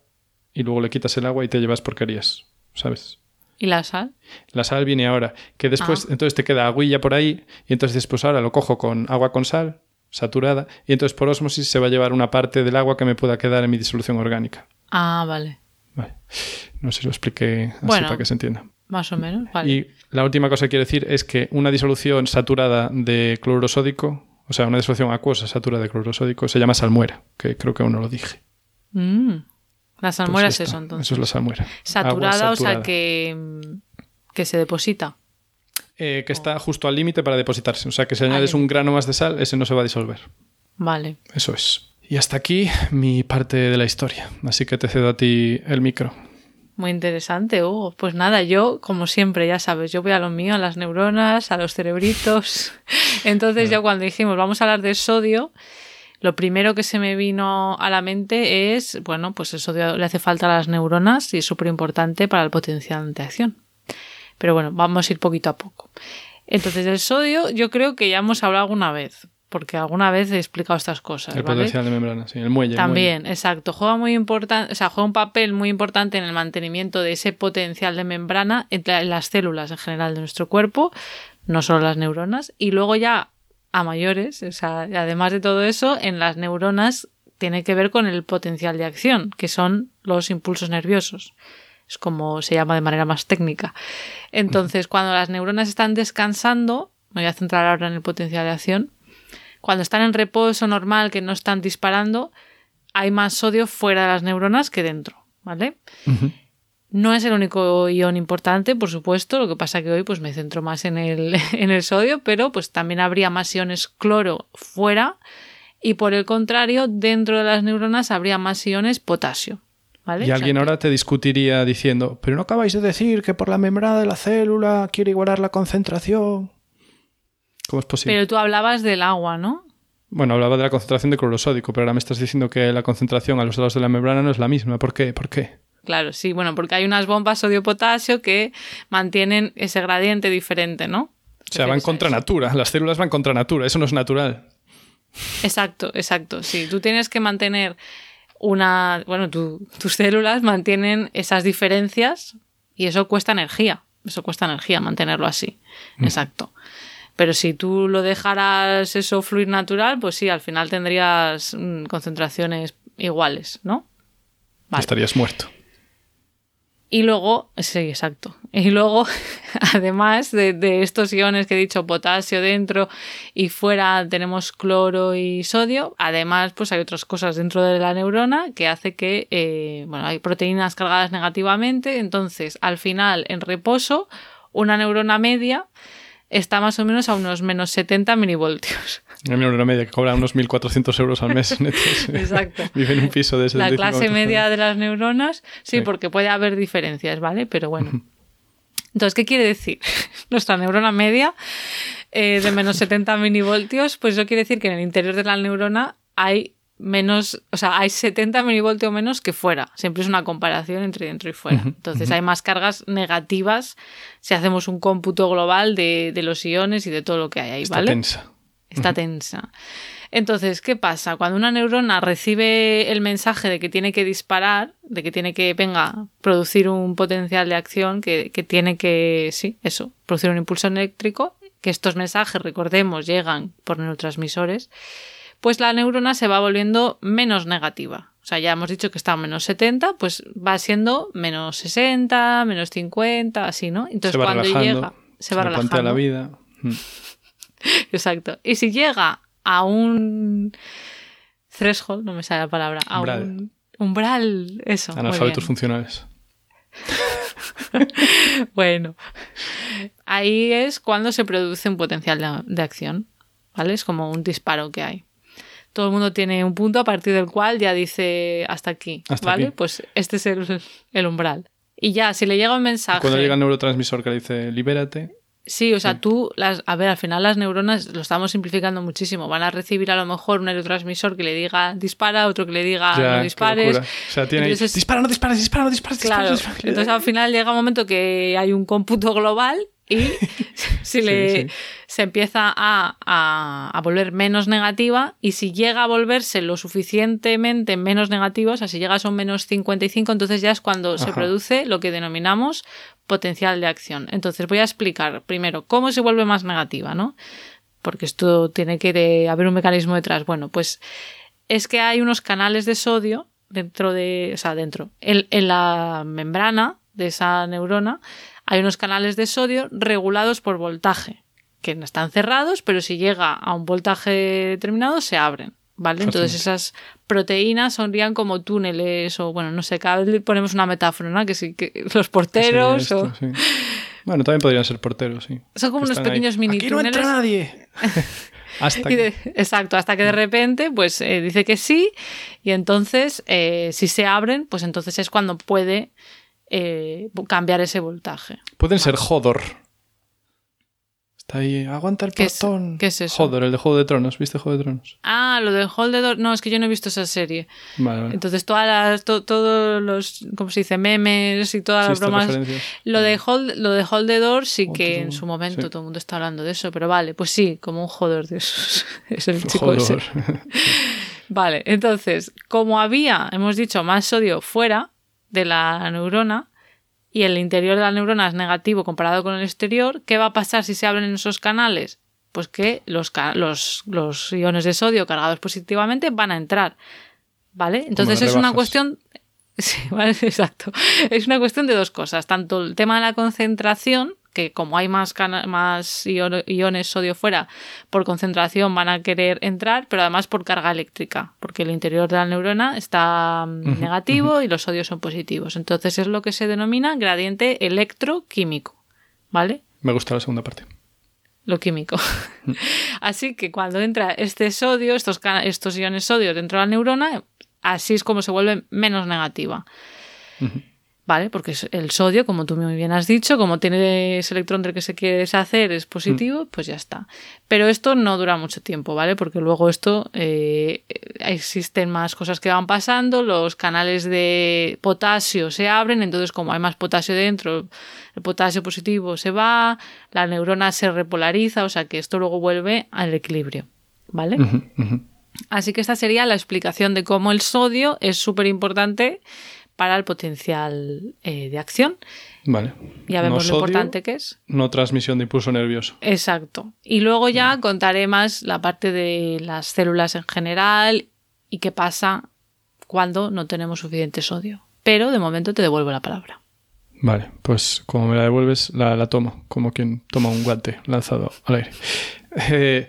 y luego le quitas el agua y te llevas porquerías, ¿sabes? ¿Y la sal? La sal viene ahora. Que después, Ah. entonces te queda agüilla por ahí y entonces después ahora lo cojo con agua con sal, saturada, y entonces por osmosis se va a llevar una parte del agua que me pueda quedar en mi disolución orgánica. Ah, vale. Vale. No sé si lo expliqué así Bueno. para que se entienda. Más o menos, vale. Y la última cosa que quiero decir es que una disolución saturada de cloruro sódico, o sea, una disolución acuosa saturada de cloruro sódico, se llama salmuera, que creo que aún no lo dije. Mm. La Pues salmuera ya es eso, entonces. Eso es la salmuera. Saturada, Agua o sea, saturada. que, que se deposita. Eh, que está justo al límite para depositarse. O sea, que si añades un grano más de sal, ese no se va a disolver. Vale. Eso es. Y hasta aquí mi parte de la historia. Así que te cedo a ti el micro. Muy interesante, Hugo. Pues nada, yo, como siempre, ya sabes, yo voy a lo mío, a las neuronas, a los cerebritos. Entonces, yo cuando dijimos vamos a hablar de sodio, lo primero que se me vino a la mente es, bueno, pues el sodio le hace falta a las neuronas y es súper importante para el potencial de acción. Pero bueno, vamos a ir poquito a poco. Entonces, del sodio, yo creo que ya hemos hablado alguna vez, porque alguna vez he explicado estas cosas. El ¿vale? potencial de membrana, sí, el muelle. el También, exacto. Juega muy importante, o sea, juega un papel muy importante en el mantenimiento de ese potencial de membrana entre las células en general de nuestro cuerpo, no solo las neuronas, y luego ya a mayores, o sea, además de todo eso, en las neuronas tiene que ver con el potencial de acción, que son los impulsos nerviosos. Es como se llama de manera más técnica. Entonces, cuando las neuronas están descansando, me voy a centrar ahora en el potencial de acción, cuando están en reposo normal, que no están disparando, hay más sodio fuera de las neuronas que dentro, ¿vale? No es el único ion importante, por supuesto, lo que pasa que hoy pues me centro más en el, en el sodio, pero pues también habría más iones cloro fuera y por el contrario, dentro de las neuronas habría más iones potasio, ¿vale? Y alguien ahora te discutiría diciendo, pero no acabáis de decir que por la membrana de la célula quiere igualar la concentración. ¿Cómo es posible? Pero tú hablabas del agua, ¿no? Bueno, hablaba de la concentración de cloruro sódico, pero ahora me estás diciendo que la concentración a los lados de la membrana no es la misma. ¿Por qué? ¿Por qué? Claro, sí, bueno, porque hay unas bombas sodio-potasio que mantienen ese gradiente diferente, ¿no? O sea, van contra natura. Las células van contra natura. Eso no es natural. Exacto, exacto. Sí, tú tienes que mantener una. Bueno, tu- tus células mantienen esas diferencias y eso cuesta energía. Eso cuesta energía mantenerlo así. Exacto. Pero si tú lo dejaras eso fluir natural, pues sí, al final tendrías mm, concentraciones iguales, ¿no? Vale. Estarías muerto. Y luego, sí, exacto. Y luego, además de, estos iones que he dicho, potasio dentro y fuera tenemos cloro y sodio, además pues hay otras cosas dentro de la neurona que hace que, eh, bueno, hay proteínas cargadas negativamente, entonces al final en reposo, una neurona media está más o menos a unos menos 70 milivoltios. Una neurona media que cobra unos 1.400 euros al mes netos. Exacto. Vive en un piso de la 75 clase media de las neuronas, sí, Sí. porque puede haber diferencias, ¿vale? Pero bueno. Entonces, ¿qué quiere decir? Nuestra neurona media eh, de menos 70 milivoltios, pues eso quiere decir que en el interior de la neurona hay menos, o sea, hay 70 milivoltios menos que fuera. Siempre es una comparación entre dentro y fuera. Entonces, hay más cargas negativas si hacemos un cómputo global de, de los iones y de todo lo que hay ahí, Está ¿vale? tensa. Está tensa. Entonces, ¿qué pasa? Cuando una neurona recibe el mensaje de que tiene que disparar, de que tiene que, venga, producir un potencial de acción, que, que tiene que, sí, eso, producir un impulso eléctrico, que estos mensajes, recordemos, llegan por neurotransmisores, pues la neurona se va volviendo menos negativa. O sea, ya hemos dicho que está a menos 70, pues va siendo menos 60, menos 50, así, ¿no? Entonces, se va cuando relajando. llega, se va le plantea relajando. la vida. Mm. Exacto. Y si llega a un threshold, no me sale la palabra, a Umbral. un umbral, eso. Analfabetos funcionales. Bueno, ahí es cuando se produce un potencial de, de acción, ¿vale? Es como un disparo que hay. Todo el mundo tiene un punto a partir del cual ya dice hasta aquí, Hasta ¿vale? aquí. Pues este es el, el umbral. Y ya, si le llega un mensaje... Cuando llega el neurotransmisor que le dice libérate, Sí, o sea, tú, las, a ver, al final las neuronas lo estamos simplificando muchísimo. Van a recibir a lo mejor un neurotransmisor que le diga dispara, otro que le diga ya, no dispares. O sea, tiene Entonces- dispara, no dispares, dispara, no dispares, Claro, dispara, dispara". entonces al final llega un momento que hay un cómputo global y si le, sí. se empieza a, a- a volver menos negativa y si llega a volverse lo suficientemente menos negativa, o sea, si llega a un menos 55, entonces ya es cuando se produce lo que denominamos potencial de acción. Entonces voy a explicar primero cómo se vuelve más negativa, ¿no? Porque esto tiene que haber un mecanismo detrás. Bueno, pues es que hay unos canales de sodio dentro de, o sea, dentro, en, en la membrana de esa neurona hay unos canales de sodio regulados por voltaje, que no están cerrados, pero si llega a un voltaje determinado se abren. ¿Vale? Entonces esas proteínas sonrían como túneles o, bueno, no sé, cada vez le ponemos una metáfora, ¿no? Que sí, que los porteros Sí, o... sí. Bueno, también podrían ser porteros, sí. Son como unos están ahí, pequeños mini Aquí no entra túneles". nadie. Hasta Y que- de- exacto, hasta que de repente pues eh, dice que sí y entonces eh, si se abren pues entonces es cuando puede eh, cambiar ese voltaje. Pueden ser Hodor. Está ahí, aguanta el ¿Qué es- portón. qué es eso? Hodor, el de Juego de Tronos. ¿Viste Juego de Tronos? Ah, lo de Hold the Door, no, es que yo no he visto esa serie. Vale, vale. Entonces todas las, to- todos los, ¿cómo se dice? Memes y todas Sí, las bromas. Lo de Hold, lo de Hold the Door sí Hold que en su momento sí. todo el mundo está hablando de eso, pero vale, pues sí, como un joder de esos. es el chico ese. Hodor. Vale, entonces, como había, hemos dicho, más sodio fuera de la neurona y el interior de la neurona es negativo comparado con el exterior, ¿qué va a pasar si se abren esos canales? Pues que los, los, los iones de sodio cargados positivamente van a entrar. ¿Vale? Entonces es una cuestión. Sí, vale, exacto. Es una cuestión de dos cosas. Tanto el tema de la concentración, que como hay más, más io- iones sodio fuera, por concentración van a querer entrar, pero además por carga eléctrica, porque el interior de la neurona está mm, negativo y los sodios son positivos. Entonces es lo que se denomina gradiente electroquímico. ¿Vale? Me gusta la segunda parte. lo químico. así que cuando entra este sodio, estos, estos iones sodio dentro de la neurona, así es como se vuelve menos negativa. ¿Vale? Porque el sodio, como tú muy bien has dicho, como tiene ese electrón del que se quiere deshacer, es positivo, pues ya está. Pero esto no dura mucho tiempo, ¿vale? Porque luego esto eh, existen más cosas que van pasando, los canales de potasio se abren, entonces como hay más potasio dentro, el potasio positivo se va, la neurona se repolariza, o sea que esto luego vuelve al equilibrio, ¿vale? Así que esta sería la explicación de cómo el sodio es súper importante para el potencial eh, de acción. Vale. Ya vemos lo importante que es. No transmisión de impulso nervioso. Exacto. Y luego ya contaré más la parte de las células en general y qué pasa cuando no tenemos suficiente sodio. Pero de momento te devuelvo la palabra. Vale, pues como me la devuelves, la, tomo, como quien toma un guante lanzado al aire. Eh,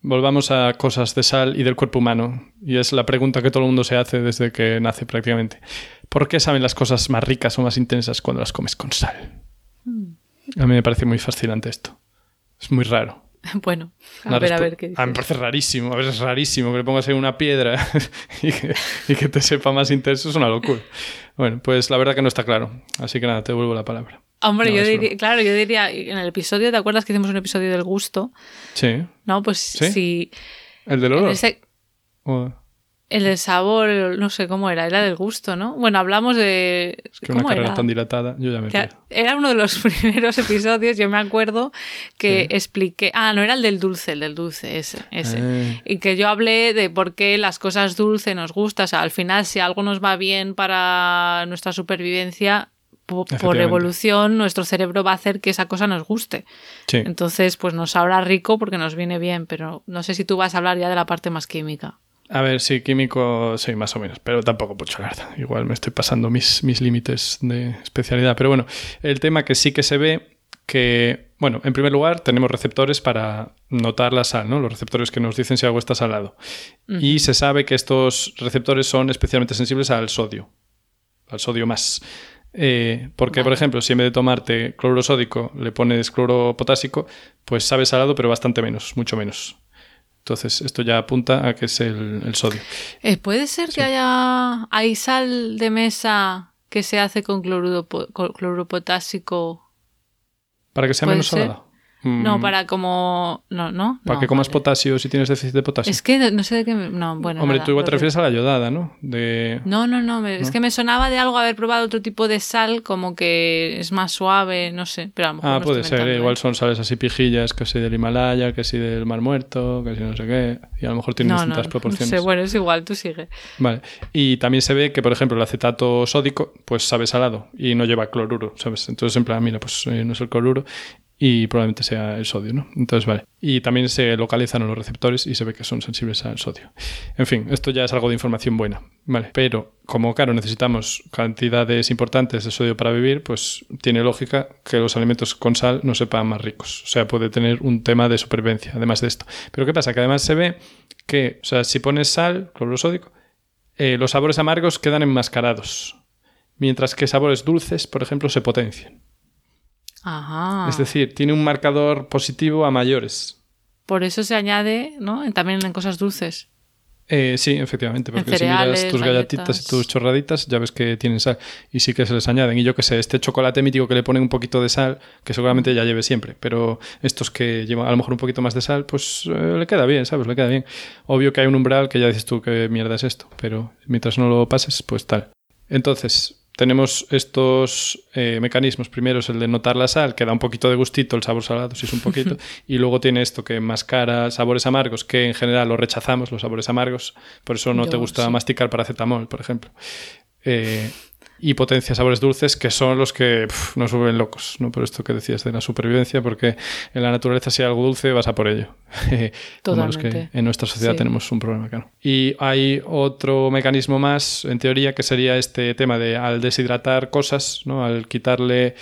volvamos a cosas de sal y del cuerpo humano. Y es la pregunta que todo el mundo se hace desde que nace prácticamente. ¿Por qué saben las cosas más ricas o más intensas cuando las comes con sal? Mm. A mí me parece muy fascinante esto. Es muy raro. Bueno, a ver, a ver qué dice. A mí me parece rarísimo, a ver, es rarísimo que le pongas ahí una piedra y, que, te sepa más intenso, es una locura. Bueno, pues la verdad que no está claro. Así que nada, te devuelvo la palabra. Hombre, yo diría, claro, yo diría, en el episodio, ¿te acuerdas que hicimos un episodio del gusto? Sí. No, pues sí. ¿El del olor? El del sabor, no sé cómo era, era del gusto, ¿no? Bueno, hablamos de. que una carrera tan dilatada, yo ya me Era uno de los primeros episodios, yo me acuerdo que expliqué. Ah, no era el del dulce, el del dulce, ese. ese. Ah. Y que yo hablé de por qué las cosas dulces nos gustan. O sea, al final, si algo nos va bien para nuestra supervivencia, por, evolución, nuestro cerebro va a hacer que esa cosa nos guste. Entonces, pues nos sabrá rico porque nos viene bien, pero no sé si tú vas a hablar ya de la parte más química. A ver, sí, químico, sí, más o menos, pero tampoco mucho, la verdad. Igual me estoy pasando mis, mis límites de especialidad. Pero bueno, el tema que sí que se ve que, bueno, en primer lugar tenemos receptores para notar la sal, ¿no? Los receptores que nos dicen si algo está salado. Y se sabe que estos receptores son especialmente sensibles al sodio, al sodio más. Eh, porque, por ejemplo, si en vez de tomarte cloruro sódico le pones cloro potásico, pues sabe salado, pero bastante menos, mucho menos. Entonces, esto ya apunta a que es el, sodio. Eh, ¿Puede ser que haya hay sal de mesa que se hace con cloruro, potásico? Para que sea menos salada. No, mm. para como. No, no. Para que comas potasio si tienes déficit de potasio. Es que no sé de qué. No, bueno. Hombre, tú igual te refieres a la yodada, ¿no? De... No, no, no, Es que me sonaba de algo haber probado otro tipo de sal, como que es más suave, no sé. Pero a lo mejor ah, puede ser. Igual son sales así pijillas, que sí del Himalaya, que sí del Mar Muerto, que sí no sé qué. Y a lo mejor tienen distintas proporciones. No sé, bueno, es igual, tú sigue. Vale. Y también se ve que, por ejemplo, el acetato sódico, pues sabe salado y no lleva cloruro, ¿sabes? Entonces, en plan, mira, pues eh, no es el cloruro y probablemente sea el sodio, ¿no? Entonces, vale. Y también se localizan los receptores y se ve que son sensibles al sodio. En fin, esto ya es algo de información buena, ¿vale? Pero como, claro, necesitamos cantidades importantes de sodio para vivir, pues tiene lógica que los alimentos con sal no sepan más ricos. O sea, puede tener un tema de supervivencia, además de esto. Pero ¿qué pasa? Que además se ve que, o sea, si pones sal, cloruro sódico, eh, los sabores amargos quedan enmascarados, mientras que sabores dulces, por ejemplo, se potencian. Es decir, tiene un marcador positivo a mayores. Por eso se añade, ¿no? También en cosas dulces. Eh, sí, efectivamente, porque si miras tus galletitas y tus chorraditas, ya ves que tienen sal y sí que se les añaden. Y yo que sé, este chocolate mítico que le ponen un poquito de sal, que seguramente ya lleve siempre, pero estos que llevan a lo mejor un poquito más de sal, pues eh, le queda bien, ¿sabes? Le queda bien. Obvio que hay un umbral que ya dices tú que mierda es esto, pero mientras no lo pases, pues tal. Entonces, tenemos estos eh, mecanismos. Primero es el de notar la sal, que da un poquito de gustito el sabor salado, si es un poquito. y luego tiene esto que enmascara sabores amargos, que en general lo rechazamos, los sabores amargos. Por eso no te gusta masticar paracetamol, por ejemplo. Eh, y potencia sabores dulces que son los que nos vuelven locos, ¿no? Por esto que decías de la supervivencia, porque en la naturaleza si hay algo dulce vas a por ello. Los que en nuestra sociedad tenemos un problema, claro. Y hay otro mecanismo más, en teoría, que sería este tema de al deshidratar cosas, ¿no? Al quitarle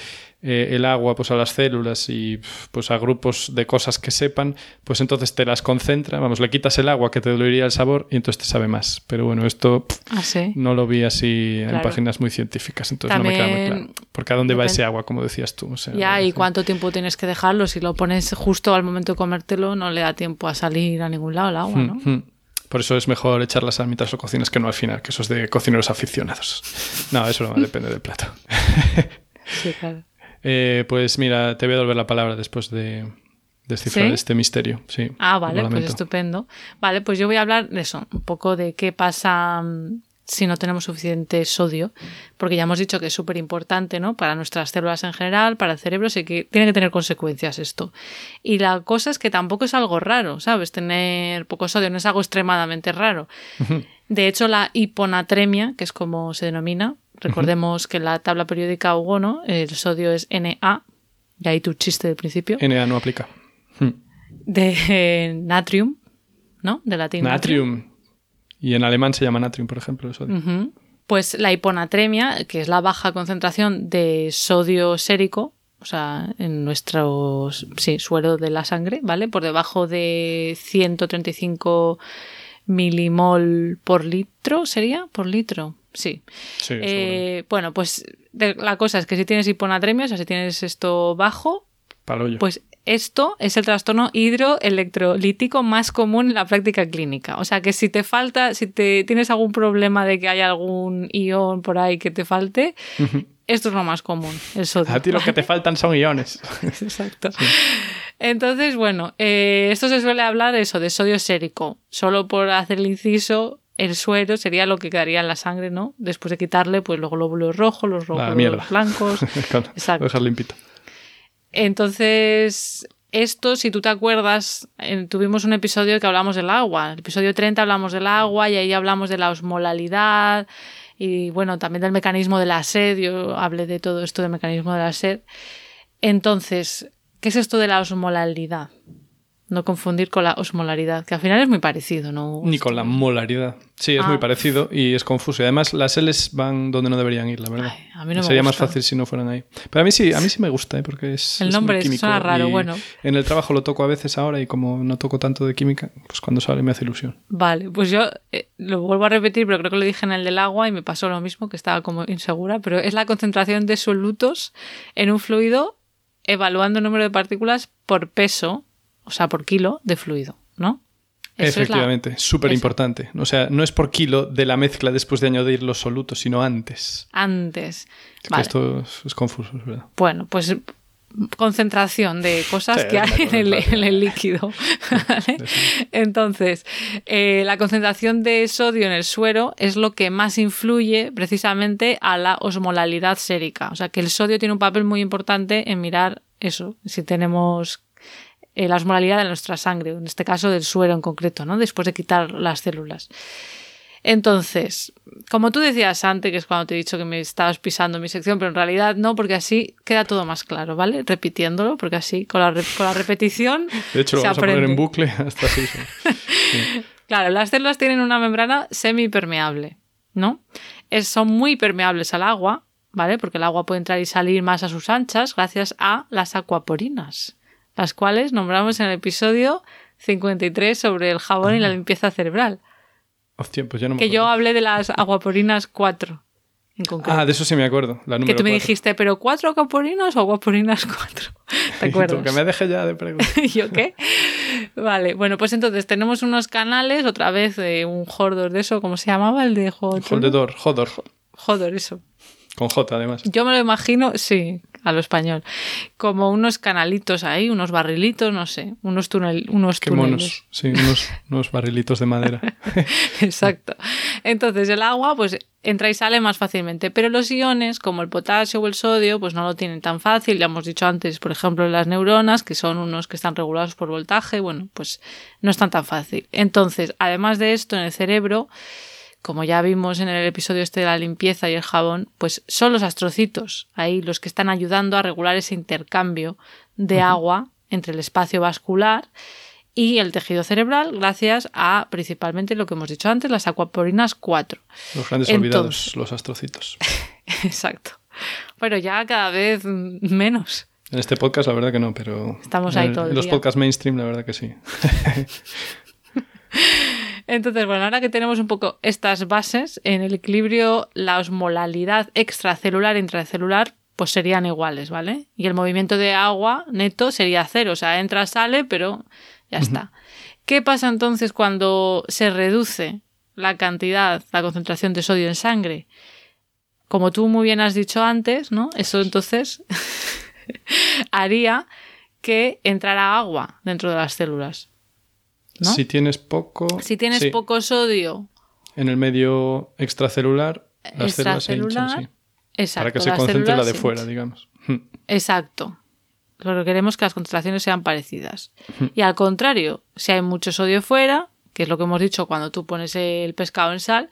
eh, el agua pues a las células y pues a grupos de cosas que sepan, pues entonces te las concentra, vamos, le quitas el agua que te dolería el sabor y entonces te sabe más. Pero bueno, esto ¿Ah, no lo vi así en páginas muy científicas, entonces no me queda muy claro. Porque a dónde va ese agua, como decías tú. ya, y cuánto tiempo tienes que dejarlo. Si lo pones justo al momento de comértelo, no le da tiempo a salir a ningún lado el agua, hmm, ¿no? Hmm. Por eso es mejor echar la sal mientras lo cocinas que no al final, que eso es de cocineros aficionados. No, eso no depende del plato. Sí, claro. Eh, pues mira, te voy a devolver la palabra después de descifrar ¿Sí? este misterio. Sí, Ah, vale, pues estupendo. Vale, pues yo voy a hablar de eso, un poco de qué pasa mm, si no tenemos suficiente sodio, porque ya hemos dicho que es súper importante, ¿no? Para nuestras células en general, para el cerebro, sí que tiene que tener consecuencias esto. Y la cosa es que tampoco es algo raro, ¿sabes? Tener poco sodio no es algo extremadamente raro. De hecho, la hiponatremia, que es como se denomina, recordemos que en la tabla periódica Hugo, ¿no? El sodio es Na, y ahí tu chiste del principio Na no aplica. Hmm. de eh, natrium, ¿no? De latín. Natrium. Y en alemán se llama natrium, por ejemplo. el sodio. Pues la hiponatremia, que es la baja concentración de sodio sérico, o sea, en nuestro sí, suero de la sangre, ¿vale? Por debajo de 135 milimol por litro, ¿sería? Por litro, sí. Sí, Eh, bueno, pues de- la cosa es que si tienes hiponatremia, o sea, si tienes esto bajo, Palollo. pues esto es el trastorno hidroelectrolítico más común en la práctica clínica. O sea que si te falta, si te tienes algún problema de que haya algún ion por ahí que te falte, esto es lo más común, el sodio. A ti lo que te faltan son iones. Exacto. Entonces, bueno, eh, esto se suele hablar eso de sodio sérico. Solo por hacer el inciso, el suero sería lo que quedaría en la sangre, ¿no? Después de quitarle, pues los glóbulos rojos, los La glóbulos blancos. Claro, Exacto. Lo dejas limpito. Entonces, esto, si tú te acuerdas, en- tuvimos un episodio que hablamos del agua. El episodio 30 hablamos del agua y ahí hablamos de la osmolalidad y, bueno, también del mecanismo de la sed. Yo hablé de todo esto del mecanismo de la sed. Entonces, ¿qué es esto de la osmolalidad? No confundir con la osmolaridad, que al final es muy parecido, ¿no? Ni con la molaridad. Sí, es Ah. muy parecido y es confuso. Y además las L's van donde no deberían ir, la verdad. Ay, a mí no me Sería más fácil si no fueran ahí. Pero a mí sí, a mí sí me gusta, ¿eh? porque es. El es nombre muy químico suena raro, bueno. En el trabajo lo toco a veces ahora y como no toco tanto de química, pues cuando sale me hace ilusión. Vale, pues yo eh, lo vuelvo a repetir, pero creo que lo dije en el del agua y me pasó lo mismo, que estaba como insegura, pero es la concentración de solutos en un fluido evaluando el número de partículas por peso, o sea, por kilo de fluido, ¿no? Eso Efectivamente, súper importante. O sea, no es por kilo de la mezcla después de añadir los solutos, sino antes. antes. Es que esto es, es confuso, es verdad. Bueno, pues concentración de cosas Sí, que hay en el, concentración. en el líquido. ¿vale? Entonces, eh, la concentración de sodio en el suero es lo que más influye precisamente a la osmolalidad sérica. O sea, que el sodio tiene un papel muy importante en mirar eso, si tenemos eh, la osmolalidad de nuestra sangre, en este caso del suero en concreto, ¿no? Después de quitar las células. Entonces, como tú decías antes, que es cuando te he dicho que me estabas pisando mi sección, pero en realidad no, porque así queda todo más claro, ¿vale? Repitiéndolo, porque así con la, con la repetición. De hecho, lo se vamos a poner en bucle hasta así. Claro, las células tienen una membrana semipermeable, ¿no? Es- son muy permeables al agua, ¿vale? Porque el agua puede entrar y salir más a sus anchas gracias a las acuaporinas, las cuales nombramos en el episodio 53 sobre el jabón y la limpieza cerebral. Hostia, pues ya no me Que yo hablé de las aguaporinas 4 en concreto. Ah, de eso sí me acuerdo. La que tú me cuatro. dijiste, ¿pero cuatro aguaporinas o aguaporinas 4? ¿Te acuerdas? que me deje ya de preguntar. ¿Y yo qué? Vale, bueno, pues entonces tenemos unos canales, otra vez de un Jordor de eso, ¿cómo se llamaba? El de Tronos? Holdedor, Hodor. Jodor, eso. Con J, además. Yo me lo imagino, sí, a lo español, como unos canalitos ahí, unos barrilitos, no sé, unos, túnel, unos Qué túneles. monos. Sí, unos, unos barrilitos de madera. Exacto. Entonces el agua pues entra y sale más fácilmente, pero los iones como el potasio o el sodio pues no lo tienen tan fácil. Ya hemos dicho antes, por ejemplo, las neuronas, que son unos que están regulados por voltaje, bueno, pues no están tan fácil. Entonces, además de esto, en el cerebro, como ya vimos en el episodio este de la limpieza y el jabón, pues son los astrocitos ahí los que están ayudando a regular ese intercambio de agua entre el espacio vascular y el tejido cerebral gracias a principalmente lo que hemos dicho antes, las acuaporinas 4. Los grandes Entonces- olvidados, los astrocitos. Exacto. Pero ya cada vez menos. En este podcast, la verdad que no, pero. Estamos ahí en, todo el En los podcasts mainstream, la verdad que sí. Entonces, bueno, ahora que tenemos un poco estas bases, en el equilibrio la osmolalidad extracelular e intracelular pues serían iguales, ¿vale? Y el movimiento de agua neto sería cero, o sea, entra, sale, pero ya está. ¿Qué pasa entonces cuando se reduce la cantidad, la concentración de sodio en sangre? Como tú muy bien has dicho antes, ¿no? Eso entonces haría que entrara agua dentro de las células. ¿No? Si tienes poco. Si tienes sí. poco sodio En el medio extracelular, las células se hinchan, sí. exacto, Para que se concentre la de fuera, digamos. Exacto. Pero queremos que las concentraciones sean parecidas. Y al contrario, si hay mucho sodio fuera, que es lo que hemos dicho cuando tú pones el pescado en sal,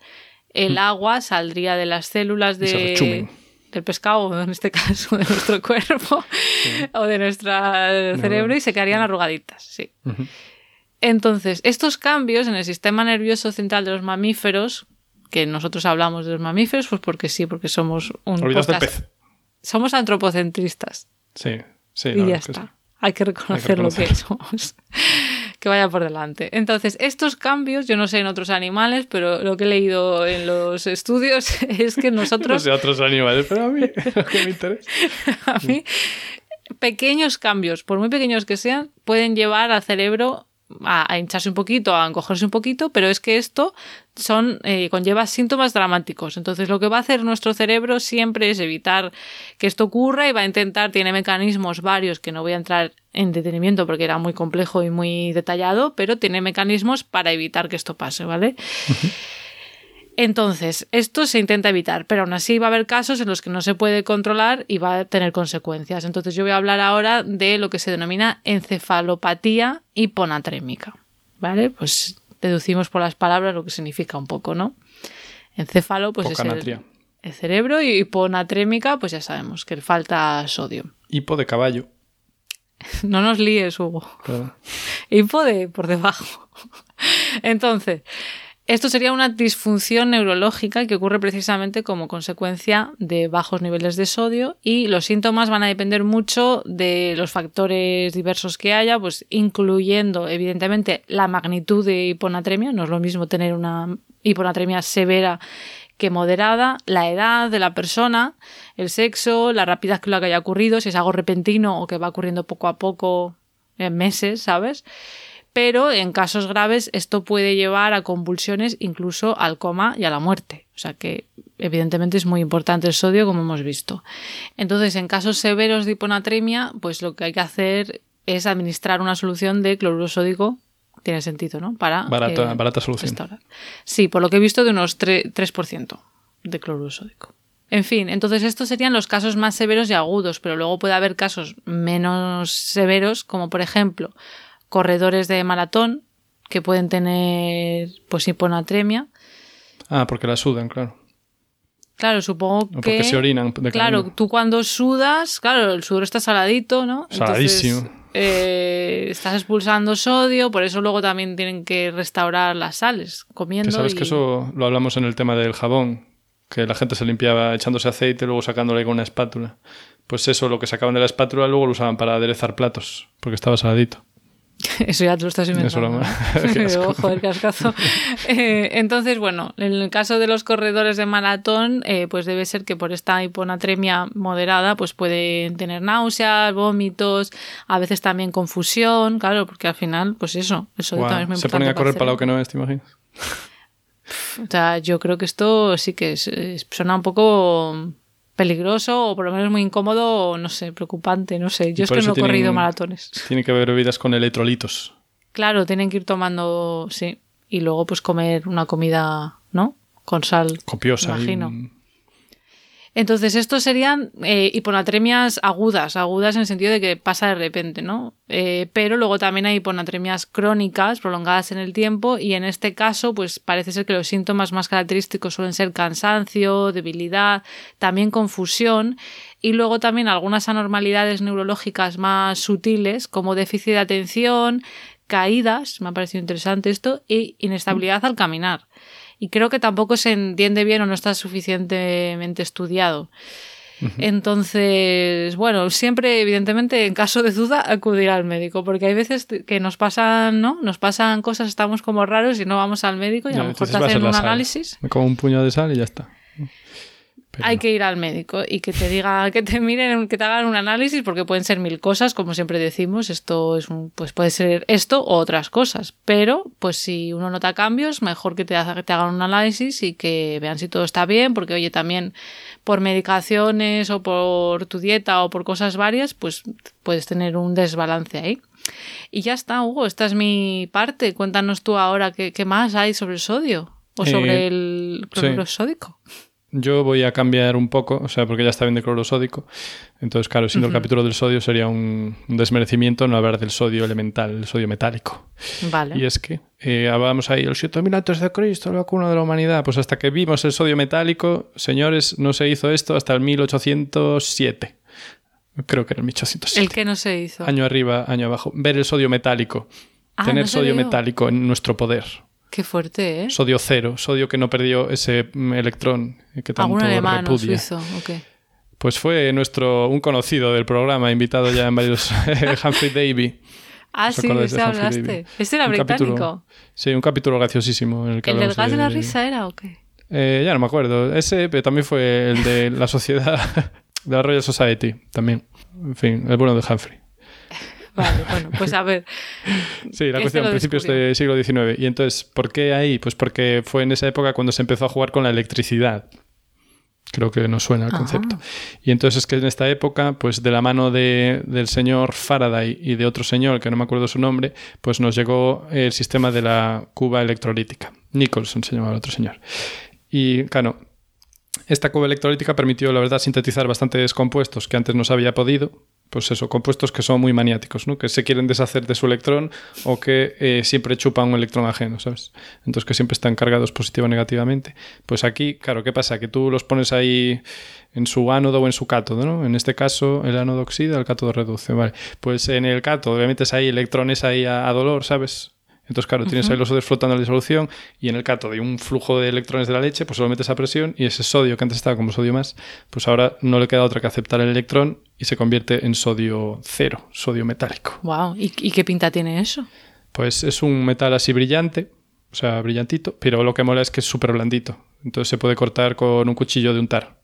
el agua saldría de las células de, del pescado, o en este caso de nuestro cuerpo, o de nuestro cerebro, y se quedarían arrugaditas. Sí. Entonces, estos cambios en el sistema nervioso central de los mamíferos, que nosotros hablamos de los mamíferos, pues porque sí, porque somos un podcast- pez. Somos antropocentristas. Sí, sí. Y ya verdad es que está. sí. Hay que reconocer lo que somos. que vaya por delante. Entonces, estos cambios, yo no sé en otros animales, pero lo que he leído en los estudios es que No nosotros, sé otros animales, pero a mí lo que me interesa. a mí, pequeños cambios, por muy pequeños que sean, pueden llevar al cerebro a, hincharse un poquito, a encogerse un poquito, pero es que esto son eh, conlleva síntomas dramáticos. Entonces, lo que va a hacer nuestro cerebro siempre es evitar que esto ocurra y va a intentar, tiene mecanismos varios que no voy a entrar en detenimiento porque era muy complejo y muy detallado, pero tiene mecanismos para evitar que esto pase, ¿vale? Entonces, esto se intenta evitar, pero aún así va a haber casos en los que no se puede controlar y va a tener consecuencias. Entonces, yo voy a hablar ahora de lo que se denomina encefalopatía hiponatrémica. ¿Vale? Pues deducimos por las palabras lo que significa un poco, ¿no? Encéfalo, pues Poca es el, natria. el cerebro y hiponatrémica, pues ya sabemos que le falta sodio. Hipo de caballo. No nos líes, Hugo. Perdón. Hipo de por debajo. Entonces, esto sería una disfunción neurológica que ocurre precisamente como consecuencia de bajos niveles de sodio y los síntomas van a depender mucho de los factores diversos que haya, pues incluyendo evidentemente la magnitud de hiponatremia, no es lo mismo tener una hiponatremia severa que moderada, la edad de la persona, el sexo, la rapidez con la que haya ocurrido, si es algo repentino o que va ocurriendo poco a poco en meses, ¿sabes? Pero en casos graves esto puede llevar a convulsiones, incluso al coma y a la muerte. O sea que evidentemente es muy importante el sodio, como hemos visto. Entonces, en casos severos de hiponatremia, pues lo que hay que hacer es administrar una solución de cloruro sódico. Tiene sentido, ¿no? Para Barata, eh, barata solución. restaurar. Sí, por lo que he visto de unos 3%, 3% de cloruro sódico. En fin, entonces estos serían los casos más severos y agudos, pero luego puede haber casos menos severos, como por ejemplo corredores de maratón que pueden tener pues hiponatremia. Ah, porque la sudan, claro. Claro, supongo O porque que se orinan de Claro, camino. tú cuando sudas, claro, el sudor está saladito, ¿no? Saladísimo. Entonces, eh, estás expulsando sodio, por eso luego también tienen que restaurar las sales comiendo. Que sabes y- que eso lo hablamos en el tema del jabón, que la gente se limpiaba echándose aceite y luego sacándole con una espátula. Pues eso, lo que sacaban de la espátula luego lo usaban para aderezar platos, porque estaba saladito. Eso ya te lo estás inventando. Eso lo- Qué asco. ¿no? Joder, qué ascazo. Eh, entonces, bueno, en el caso de los corredores de maratón, eh, pues debe ser que por esta hiponatremia moderada, pues pueden tener náuseas, vómitos, a veces también confusión, claro, porque al final, pues eso, el sodio Guau, también es muy se ponen a correr el para lo que no es, ¿te imaginas? O sea, yo creo que esto sí que es, es- suena un poco peligroso o por lo menos muy incómodo o no sé, preocupante, no sé. Yo es que no he corrido maratones. Tienen que beber bebidas con electrolitos. Claro, tienen que ir tomando, sí, y luego pues comer una comida, ¿no? Con sal. Copiosa. y- Imagino. Entonces, estos serían eh, hiponatremias agudas, agudas en el sentido de que pasa de repente, ¿no? Eh, pero luego también hay hiponatremias crónicas, prolongadas en el tiempo, y en este caso, pues parece ser que los síntomas más característicos suelen ser cansancio, debilidad, también confusión, y luego también algunas anormalidades neurológicas más sutiles, como déficit de atención, caídas, me ha parecido interesante esto, y inestabilidad al caminar y creo que tampoco se entiende bien o no está suficientemente estudiado. Entonces, bueno, siempre, evidentemente, en caso de duda, acudir al médico, porque hay veces que nos pasan, ¿no? Nos pasan cosas, estamos como raros y no vamos al médico y a lo mejor te hacen un sal. análisis. Me como un puñado de sal y ya está. Hay que ir al médico y que te diga, que te miren, que te hagan un análisis, porque pueden ser mil cosas, como siempre decimos, esto es un, pues puede ser esto o otras cosas. Pero, pues si uno nota cambios, mejor que te, te hagan un análisis y que vean si todo está bien, porque oye, también por medicaciones o por tu dieta o por cosas varias, pues puedes tener un desbalance ahí. Y ya está, Hugo, esta es mi parte. Cuéntanos tú ahora qué, qué más hay sobre el sodio o sobre Eh, el cloruro sódico. Yo voy a cambiar un poco, o sea, porque ya está bien de cloro sódico. Entonces, claro, siendo el capítulo del sodio sería un, un desmerecimiento no hablar del sodio elemental, el sodio metálico. Vale. Y es que eh, hablábamos ahí, el 7000 antes de Cristo, la cuna de la humanidad. Pues hasta que vimos el sodio metálico, señores, no se hizo esto hasta el 1807. Creo que era el 1807. El que no se hizo. Año arriba, año abajo. Ver el sodio metálico. Ah, Tener no sodio metálico en nuestro poder. Qué fuerte, ¿eh? Sodio cero, sodio que no perdió ese mm, electrón que tanto Algún alemán o repudia. suizo, ok. Pues fue nuestro un conocido del programa, invitado ya en varios Humphrey Davy. Ah, ¿Os sí, ese hablaste. Davy? Este era Un británico. capítulo- sí, un capítulo graciosísimo. El que ¿El del gas de la de- risa era o qué? Eh, ya no me acuerdo. Ese, pero también fue el de la sociedad de la Royal Society, también. En fin, el bueno de Humphrey. Vale, bueno, pues a ver. Sí, la Este cuestión, principios del siglo XIX. Y entonces, ¿por qué ahí? Pues porque fue en esa época cuando se empezó a jugar con la electricidad. Creo que nos suena el Ah. concepto. Y entonces es que en esta época, pues de la mano de, del señor Faraday y de otro señor, que no me acuerdo su nombre, pues nos llegó el sistema de la cuba electrolítica. Nicholson se llamaba el otro señor. Y claro, esta cuba electrolítica permitió, la verdad, sintetizar bastantes compuestos que antes no se había podido. Pues eso, compuestos que son muy maniáticos, ¿no? Que se quieren deshacer de su electrón o que eh, siempre chupan un electrón ajeno, ¿sabes? Entonces que siempre están cargados positivo o negativamente. Pues aquí, claro, ¿qué pasa? Que tú los pones ahí en su ánodo o en su cátodo, ¿no? En este caso, el ánodo oxida, el cátodo reduce, ¿vale? Pues en el cátodo le metes ahí electrones ahí a dolor, ¿sabes? Entonces, claro, tienes ahí los sodios flotando en la disolución y en el cátodo hay un flujo de electrones de la leche, pues lo metes a presión y ese sodio que antes estaba como sodio más, pues ahora no le queda otra que aceptar el electrón y se convierte en sodio cero, sodio metálico. Wow. ¿Y, y qué pinta tiene eso? Pues es un metal así brillante, o sea, brillantito, pero lo que mola es que es súper blandito. Entonces se puede cortar con un cuchillo de untar.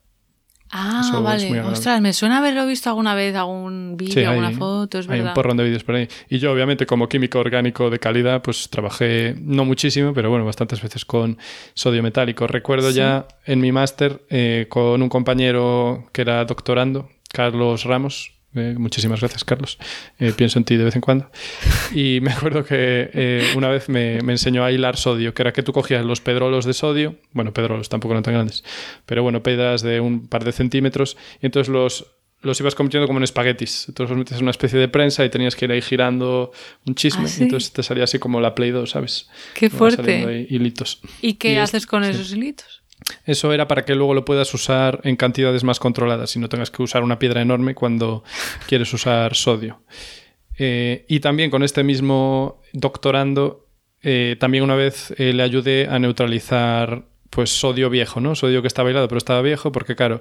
Ah, Eso vale. Ostras, me suena haberlo visto alguna vez, algún vídeo, Sí, alguna hay- foto, es Hay verdad. un porrón de vídeos por ahí. Y yo, obviamente, como químico orgánico de calidad, pues trabajé no muchísimo, pero bueno, bastantes veces con sodio metálico. Recuerdo ya en mi máster eh, con un compañero que era doctorando, Carlos Ramos. Eh, muchísimas gracias, Carlos. Eh, pienso en ti de vez en cuando. Y me acuerdo que eh, una vez me, me enseñó a hilar sodio, que era que tú cogías los pedrolos de sodio, bueno, pedrolos tampoco eran tan grandes, pero bueno, pedras de un par de centímetros, y entonces los, los ibas convirtiendo como en espaguetis. Entonces los metes en una especie de prensa y tenías que ir ahí girando un chisme. ¿Ah, sí? entonces te salía así como la Play 2, ¿sabes? Qué fuerte. hilitos. ¿Y qué Y es- haces con sí. esos hilitos? Eso era para que luego lo puedas usar en cantidades más controladas y no tengas que usar una piedra enorme cuando quieres usar sodio. Eh, y también con este mismo doctorando, eh, también una vez eh, le ayudé a neutralizar pues sodio viejo, ¿no? Sodio que estaba hilado pero estaba viejo porque claro,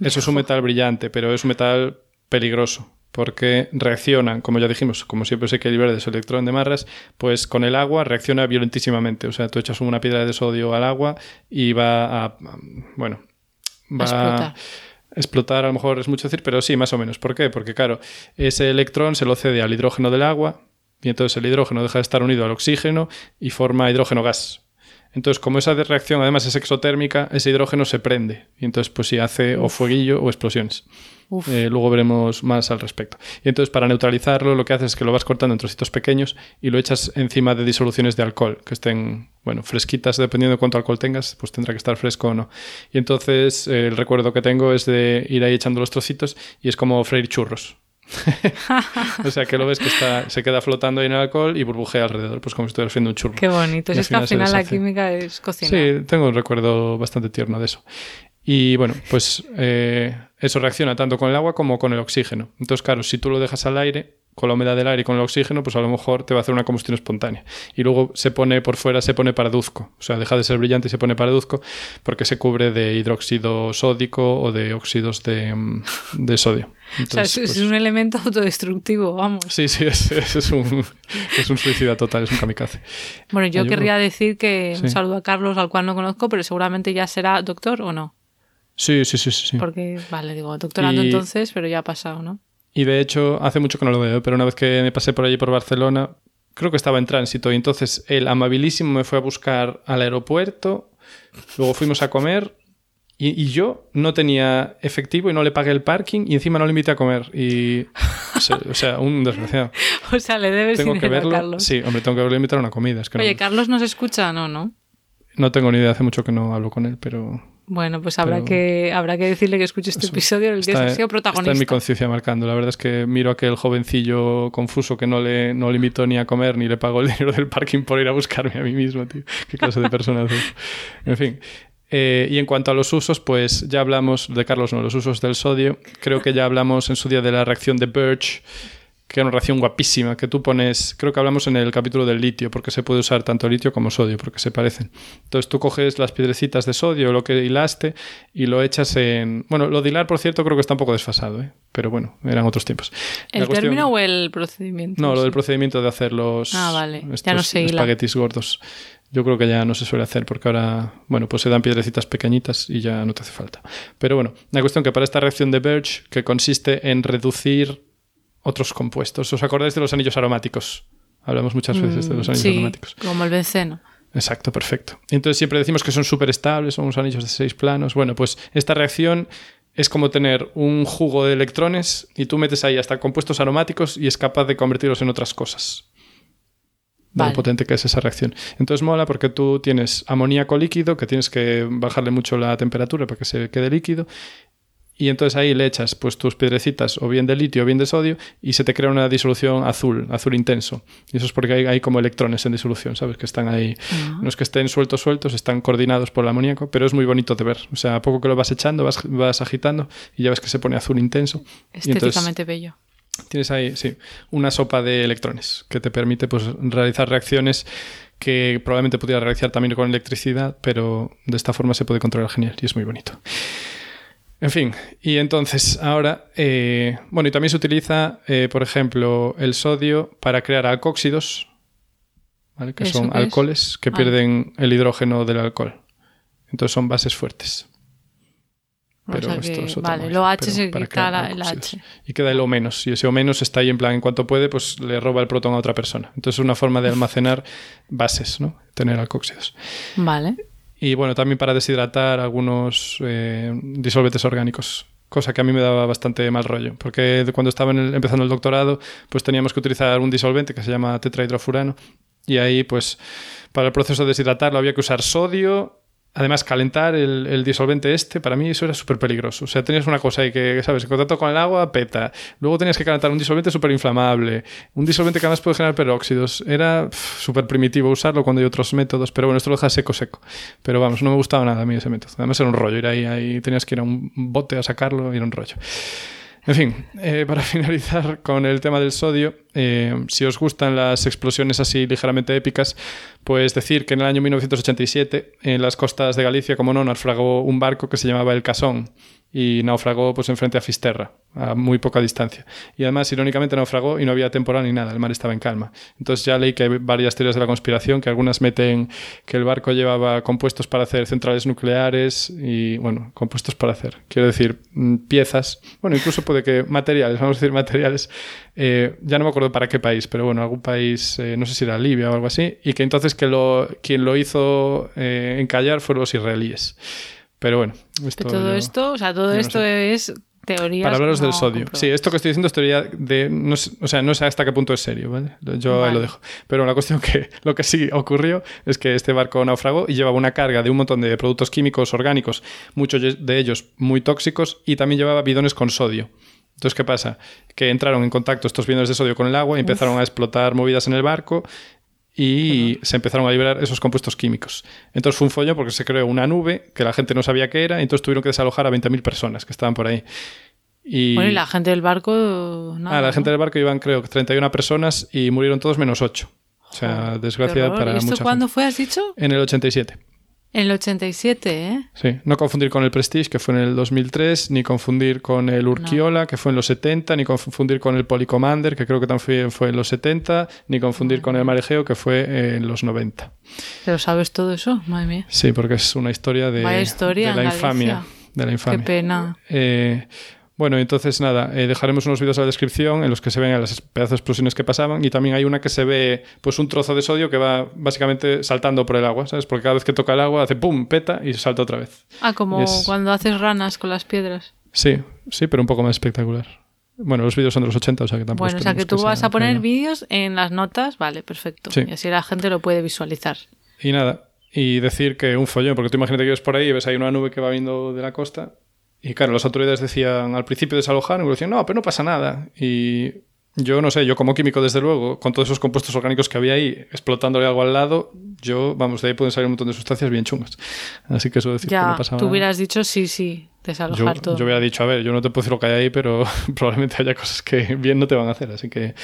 eso es un metal brillante, pero es un metal peligroso porque reaccionan, como ya dijimos, como siempre se quiere liberar de su electrón de marras, pues con el agua reacciona violentísimamente. O sea, tú echas una piedra de sodio al agua y va a, bueno, va A explotar. explotar, a lo mejor es mucho decir, pero sí, más o menos. ¿Por qué? Porque claro, ese electrón se lo cede al hidrógeno del agua y entonces el hidrógeno deja de estar unido al oxígeno y forma hidrógeno gas. Entonces, como esa reacción además es exotérmica, ese hidrógeno se prende y entonces pues sí hace o fueguillo o explosiones. Eh, luego veremos más al respecto. Y entonces, para neutralizarlo, lo que haces es que lo vas cortando en trocitos pequeños y lo echas encima de disoluciones de alcohol, que estén, bueno, fresquitas, dependiendo de cuánto alcohol tengas, pues tendrá que estar fresco o no. Y entonces, eh, el recuerdo que tengo es de ir ahí echando los trocitos y es como freír churros. o sea, que lo ves que está, se queda flotando ahí en el alcohol y burbujea alrededor, pues como si estuvieras haciendo un churro. Qué bonito. Es que al final la química es cocinar. Sí, tengo un recuerdo bastante tierno de eso. Y bueno, pues eh, eso reacciona tanto con el agua como con el oxígeno. Entonces, claro, si tú lo dejas al aire, con la humedad del aire y con el oxígeno, pues a lo mejor te va a hacer una combustión espontánea. Y luego se pone por fuera, se pone paraduzco. O sea, deja de ser brillante y se pone paraduzco porque se cubre de hidróxido sódico o de óxidos de, mm, de sodio. o sea, es, es pues, un elemento autodestructivo, vamos. Sí, sí, es, un, es un suicida total, es un kamikaze. Bueno, yo querría decir que un saludo a Carlos, al cual no conozco, pero seguramente ya será doctor o no. Sí, sí, sí, sí. sí. Porque, vale, digo, doctorando Y- entonces, pero ya ha pasado, ¿no? Y de hecho, hace mucho que no lo veo, pero una vez que me pasé por allí por Barcelona, creo que estaba en tránsito y entonces el amabilísimo me fue a buscar al aeropuerto, luego fuimos a comer y, y yo no tenía efectivo y no le pagué el parking y encima no le invité a comer. Y, o sea, un desgraciado. O sea, le debes Tengo que dinero a verlo. Carlos. Sí, hombre, tengo que verlo invitar a una comida. Es que no- Oye, Carlos nos escucha, no, ¿no? no, tengo ni idea, hace mucho que no hablo con él, pero Bueno, pues habrá, Pero- que, habrá que decirle que escuche este episodio en el que ha sido está en mi protagonista. conciencia marcando. La verdad es que miro a aquel jovencillo confuso que no le, no le invitó ni a comer ni le pagó el dinero del parking por ir a buscarme a mí mismo, tío. Qué clase de persona es esa? En fin. Eh, y en cuanto a los usos, pues ya hablamos de Carlos, no, los usos del sodio. Creo que ya hablamos en su día de la reacción de Birch, que era una reacción guapísima, que tú pones, creo que hablamos en el capítulo del litio, porque se puede usar tanto litio como sodio, porque se parecen. Entonces tú coges las piedrecitas de sodio, lo que hilaste, y lo echas en... Bueno, lo de hilar, por cierto, creo que está un poco desfasado, ¿eh? pero bueno, eran otros tiempos. La ¿El cuestión- término o el procedimiento? No, lo del procedimiento de hacer los Ah, vale. Ya no hila. espaguetis gordos. Yo creo que ya no se suele hacer porque ahora, bueno, pues se dan piedrecitas pequeñitas y ya no te hace falta. Pero bueno, la cuestión que para esta reacción de Birch, que consiste en reducir otros compuestos. ¿Os acordáis de los anillos aromáticos? Hablamos muchas veces de los anillos Mm, Sí, aromáticos. como el benceno. Exacto, perfecto. Entonces siempre decimos que son súper estables, son unos anillos de seis planos. Bueno, pues esta reacción es como tener un jugo de electrones y tú metes ahí hasta compuestos aromáticos y es capaz de convertirlos en otras cosas. De Vale. lo potente que es esa reacción. Entonces mola porque tú tienes amoníaco líquido, que tienes que bajarle mucho la temperatura para que se quede líquido. Y entonces ahí le echas pues tus piedrecitas o bien de litio o bien de sodio y se te crea una disolución azul, azul intenso. Y eso es porque hay, hay como electrones en disolución, ¿sabes? Que están ahí, no es que estén sueltos, sueltos, están coordinados por el amoníaco, pero es muy bonito de ver. O sea, a poco que lo vas echando, vas, vas agitando y ya ves que se pone azul intenso. Y entonces Estéticamente bello. tienes ahí, sí, una sopa de electrones que te permite pues, realizar reacciones que probablemente pudiera realizar también con electricidad, pero de esta forma se puede controlar genial y es muy bonito. En fin, y entonces ahora, eh, bueno, y también se utiliza, eh, por ejemplo, el sodio para crear alcóxidos, ¿vale? que ¿Eso son qué es? alcoholes que Ah. pierden el hidrógeno del alcohol. Entonces son bases fuertes. O Pero sea esto que- es vale, lo H se quita la- el. H. Y queda el O menos. Y ese O menos está ahí en plan, en cuanto puede, pues le roba el protón a otra persona. Entonces es una forma de almacenar bases, ¿no? Tener alcóxidos. Vale. Y bueno, también para deshidratar algunos eh, disolventes orgánicos. Cosa que a mí me daba bastante mal rollo. Porque cuando estaba empezando el doctorado, pues teníamos que utilizar un disolvente que se llama tetrahidrofurano. Y ahí, pues, para el proceso de deshidratarlo había que usar sodio. Además, calentar el, disolvente este, para mí eso era súper peligroso. O sea, tenías una cosa ahí que, ¿sabes? En contacto con el agua, peta. Luego tenías que calentar un disolvente súper inflamable. Un disolvente que además puede generar peróxidos. Era súper primitivo usarlo cuando hay otros métodos. Pero bueno, esto lo deja seco, seco. Pero vamos, no me gustaba nada a mí ese método. Además era un rollo. Ir ahí, ahí tenías que ir a un bote a sacarlo era un rollo. En fin, eh, para finalizar con el tema del sodio, eh, si os gustan las explosiones así ligeramente épicas, pues decir que en el año 1987 en las costas de Galicia, como no, naufragó un barco que se llamaba el Casón y naufragó pues enfrente a Fisterra, a muy poca distancia. Y además, irónicamente, naufragó y no había temporal ni nada, el mar estaba en calma. Entonces ya leí que hay varias teorías de la conspiración, que algunas meten que el barco llevaba compuestos para hacer centrales nucleares y, bueno, compuestos para hacer, quiero decir, mm, piezas, bueno, incluso puede que materiales, vamos a decir materiales, eh, ya no me acuerdo para qué país, pero bueno, algún país, eh, no sé si era Libia o algo así, y que entonces que lo, quien lo hizo eh, encallar fueron los israelíes. Pero bueno, esto todo yo- esto, o sea, todo no esto es teoría. para hablaros del sodio. Sí, esto que estoy diciendo es teoría de. No sé, o sea, no sé hasta qué punto es serio, ¿vale? Yo ahí lo dejo. Pero la cuestión que lo que sí ocurrió es que este barco naufragó y llevaba una carga de un montón de productos químicos orgánicos, muchos de ellos muy tóxicos, y también llevaba bidones con sodio. Entonces, ¿qué pasa? Que entraron en contacto estos bidones de sodio con el agua y empezaron a explotar movidas en el barco y se empezaron a liberar esos compuestos químicos. Entonces fue un follón porque se creó una nube que la gente no sabía qué era, y entonces tuvieron que desalojar a 20.000 personas que estaban por ahí. Y, Bueno, y la gente del barco. nada, ah, la ¿no? gente del barco iban, creo, que 31 personas y murieron todos menos 8. O sea, desgracia para ¿Y esto mucha cuándo gente. fue, has dicho? En el 87. En el 87, ¿eh? Sí, no confundir con el Prestige, que fue en el 2003, ni confundir con el Urquiola, que fue en los 70, ni confundir con el Polycommander, que creo que también fue en los 70, ni confundir con el Marejeo, que fue en los 90. Pero sabes todo eso, madre mía. Sí, porque es una historia de, Vaya historia de la infamia. Galicia. de la infamia. Qué pena. Eh, bueno, entonces nada, eh, dejaremos unos vídeos en la descripción en los que se ven las pedazos de explosiones que pasaban y también hay una que se ve pues un trozo de sodio que va básicamente saltando por el agua, ¿sabes? Porque cada vez que toca el agua hace pum, peta y salta otra vez. Ah, como Es- cuando haces ranas con las piedras. Sí, sí, pero un poco más espectacular. Bueno, los vídeos son de los 80, o sea que tampoco Bueno, o sea que tú vas sea a poner real. vídeos en las notas, vale, perfecto. Sí. Y así la gente lo puede visualizar. Y nada, y decir que un follón, porque tú imagínate que ves por ahí y ves ahí una nube que va viendo de la costa. Y claro, las autoridades decían al principio desalojar, y decían, no, pero no pasa nada. Y yo no sé, yo como químico, desde luego, con todos esos compuestos orgánicos que había ahí, explotándole algo al lado, yo, vamos, de ahí pueden salir un montón de sustancias bien chungas. Así que eso decir que Ya, no pasaba tú nada. hubieras dicho sí, sí, Yo, desalojar todo. yo hubiera dicho, a ver, yo no te puedo decir lo que hay ahí, pero probablemente haya cosas que bien no te van a hacer, así que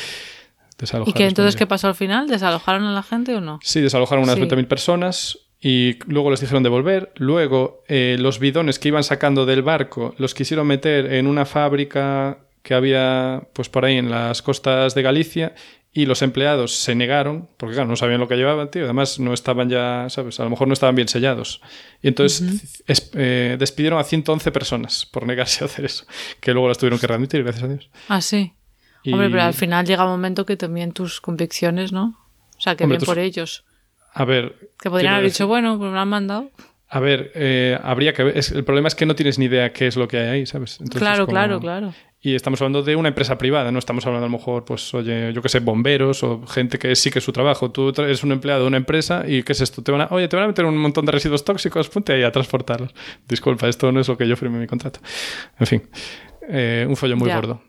desalojar. ¿Y qué es entonces qué pasó al final? ¿Desalojaron a la gente o no? Sí, desalojaron unas Sí. 20.000 personas y luego les dijeron de volver. Luego eh, los bidones que iban sacando del barco los quisieron meter en una fábrica que había pues por ahí en las costas de Galicia y los empleados se negaron porque claro, no sabían lo que llevaban, tío. Además no estaban ya, ¿sabes? A lo mejor no estaban bien sellados. Y entonces es- eh, despidieron a 111 personas por negarse a hacer eso, que luego las tuvieron que readmitir, gracias a Dios. Ah, sí. Y- Hombre, pero al final llega un momento que también tus convicciones, ¿no? O sea, que Hombre, bien tus- por ellos. A ver, Que podrían haber dicho, bueno, pues me lo han mandado. A ver, eh, habría que ver. es- el problema es que no tienes ni idea qué es lo que hay ahí, ¿sabes? Entonces, claro, como- claro, claro. Y estamos hablando de una empresa privada, no estamos hablando a lo mejor, pues, oye, yo qué sé, bomberos o gente que sí que es su trabajo. Tú eres un empleado de una empresa y ¿qué es esto? Te van a, oye, te van a meter un montón de residuos tóxicos, ponte ahí a transportarlos. Disculpa, esto no es lo que yo firmé en mi contrato. En fin, eh, un follón muy Ya. gordo.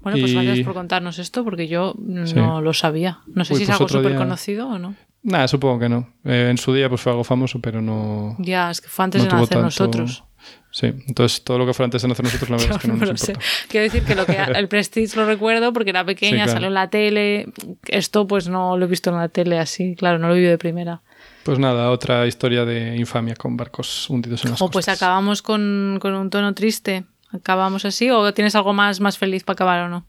Bueno, pues Y- gracias por contarnos esto porque yo no Sí. lo sabía. No sé Uy, si es pues algo súper día- conocido o no. Nada, supongo que no. Eh, en su día pues fue algo famoso, pero no... Ya, es que fue antes no de nacer tanto- nosotros. Sí, entonces todo lo que fue antes de nacer nosotros, la verdad es que no no nos lo sé. Quiero decir que lo que el Prestige lo recuerdo porque era pequeña, Sí, claro. salió en la tele. Esto pues no lo he visto en la tele así, claro, no lo he vivido de primera. Pues nada, otra historia de infamia con barcos hundidos en las O pues costas. acabamos con, con un tono triste. ¿Acabamos así? ¿O tienes algo más, más feliz para acabar o no?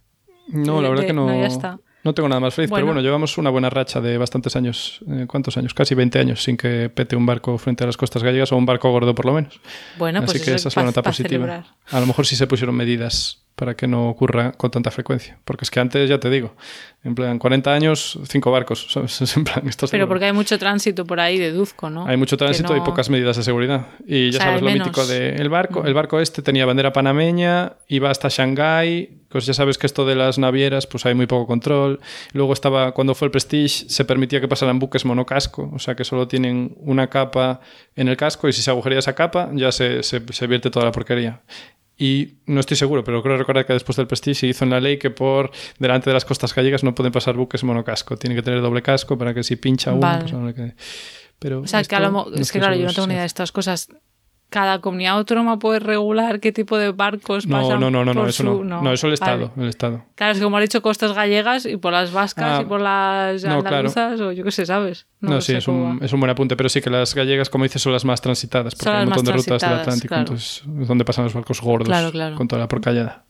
No, la verdad de- que no. no, ya está. No tengo nada más feliz, Bueno. pero bueno, llevamos una buena racha de bastantes años. eh, ¿Cuántos años? Casi 20 años sin que pete un barco frente a las costas gallegas o un barco gordo por lo menos. Bueno, pues Así que eso esa es la nota positiva. celebrar. A lo mejor sí se pusieron medidas para que no ocurra con tanta frecuencia. Porque es que antes, ya te digo, en plan 40 años, cinco barcos. ¿sabes? Es en plan, estás Pero porque hay mucho tránsito por ahí, deduzco, ¿no? Hay mucho tránsito y pocas medidas de seguridad. Y ya O sea, sabes lo menos. mítico de el barco. El barco este tenía bandera panameña, iba hasta Shanghái. Pues ya sabes que esto de las navieras, pues hay muy poco control. Luego estaba, cuando fue el Prestige, se permitía que pasaran buques monocasco, o sea que solo tienen una capa en el casco y si se agujería esa capa ya se, se, se vierte toda la porquería. Y no estoy seguro, pero creo recordar que después del Prestige se hizo en la ley que por delante de las costas gallegas no pueden pasar buques monocasco. Tiene que tener doble casco para que si pincha uno, Vale. pues no le quede. Pero O sea, que a esto lo no es que claro, yo no tengo ni idea de estas cosas. Cada comunidad autónoma puede regular qué tipo de barcos No, pasan no, no, no, no, eso su- no. No, eso el Vale. Estado, el Estado. Claro, es que como has dicho, costas gallegas y por las vascas Ah, y por las no, claro. andaluzas o yo qué sé, ¿sabes? No, sí, es un, es un buen apunte, pero sí que las gallegas, como dices, son las más transitadas, porque hay un montón de rutas del Atlántico, claro. entonces es donde pasan los barcos gordos Claro, claro. con toda la porcallada.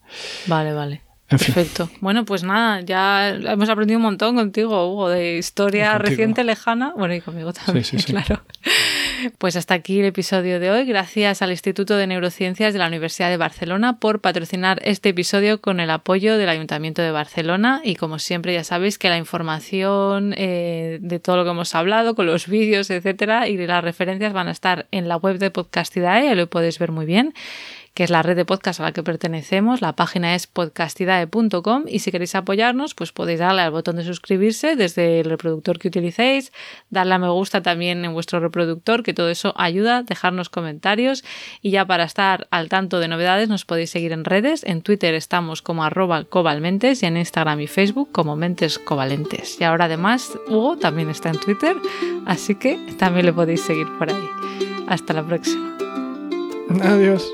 Vale, vale. En fin. Perfecto. Bueno, pues nada, ya hemos aprendido un montón contigo, Hugo, de historia Contigo. reciente, lejana. Bueno, y conmigo también, sí, sí. claro. Pues hasta aquí el episodio de hoy. Gracias al Instituto de Neurociencias de la Universidad de Barcelona por patrocinar este episodio con el apoyo del Ayuntamiento de Barcelona. Y como siempre, ya sabéis que la información eh, de todo lo que hemos hablado, con los vídeos, etcétera, y las referencias van a estar en la web de Podcastidae, lo podéis ver muy bien que es la red de podcast a la que pertenecemos. La página es podcastidae.com y si queréis apoyarnos, pues podéis darle al botón de suscribirse desde el reproductor que utilicéis, darle a me gusta también en vuestro reproductor, que todo eso ayuda, dejarnos comentarios y ya para estar al tanto de novedades nos podéis seguir en redes. En Twitter estamos como arroba cobalmentes y en Instagram y Facebook como mentes covalentes. Y ahora además Hugo también está en Twitter, así que también le podéis seguir por ahí. Hasta la próxima. Adiós.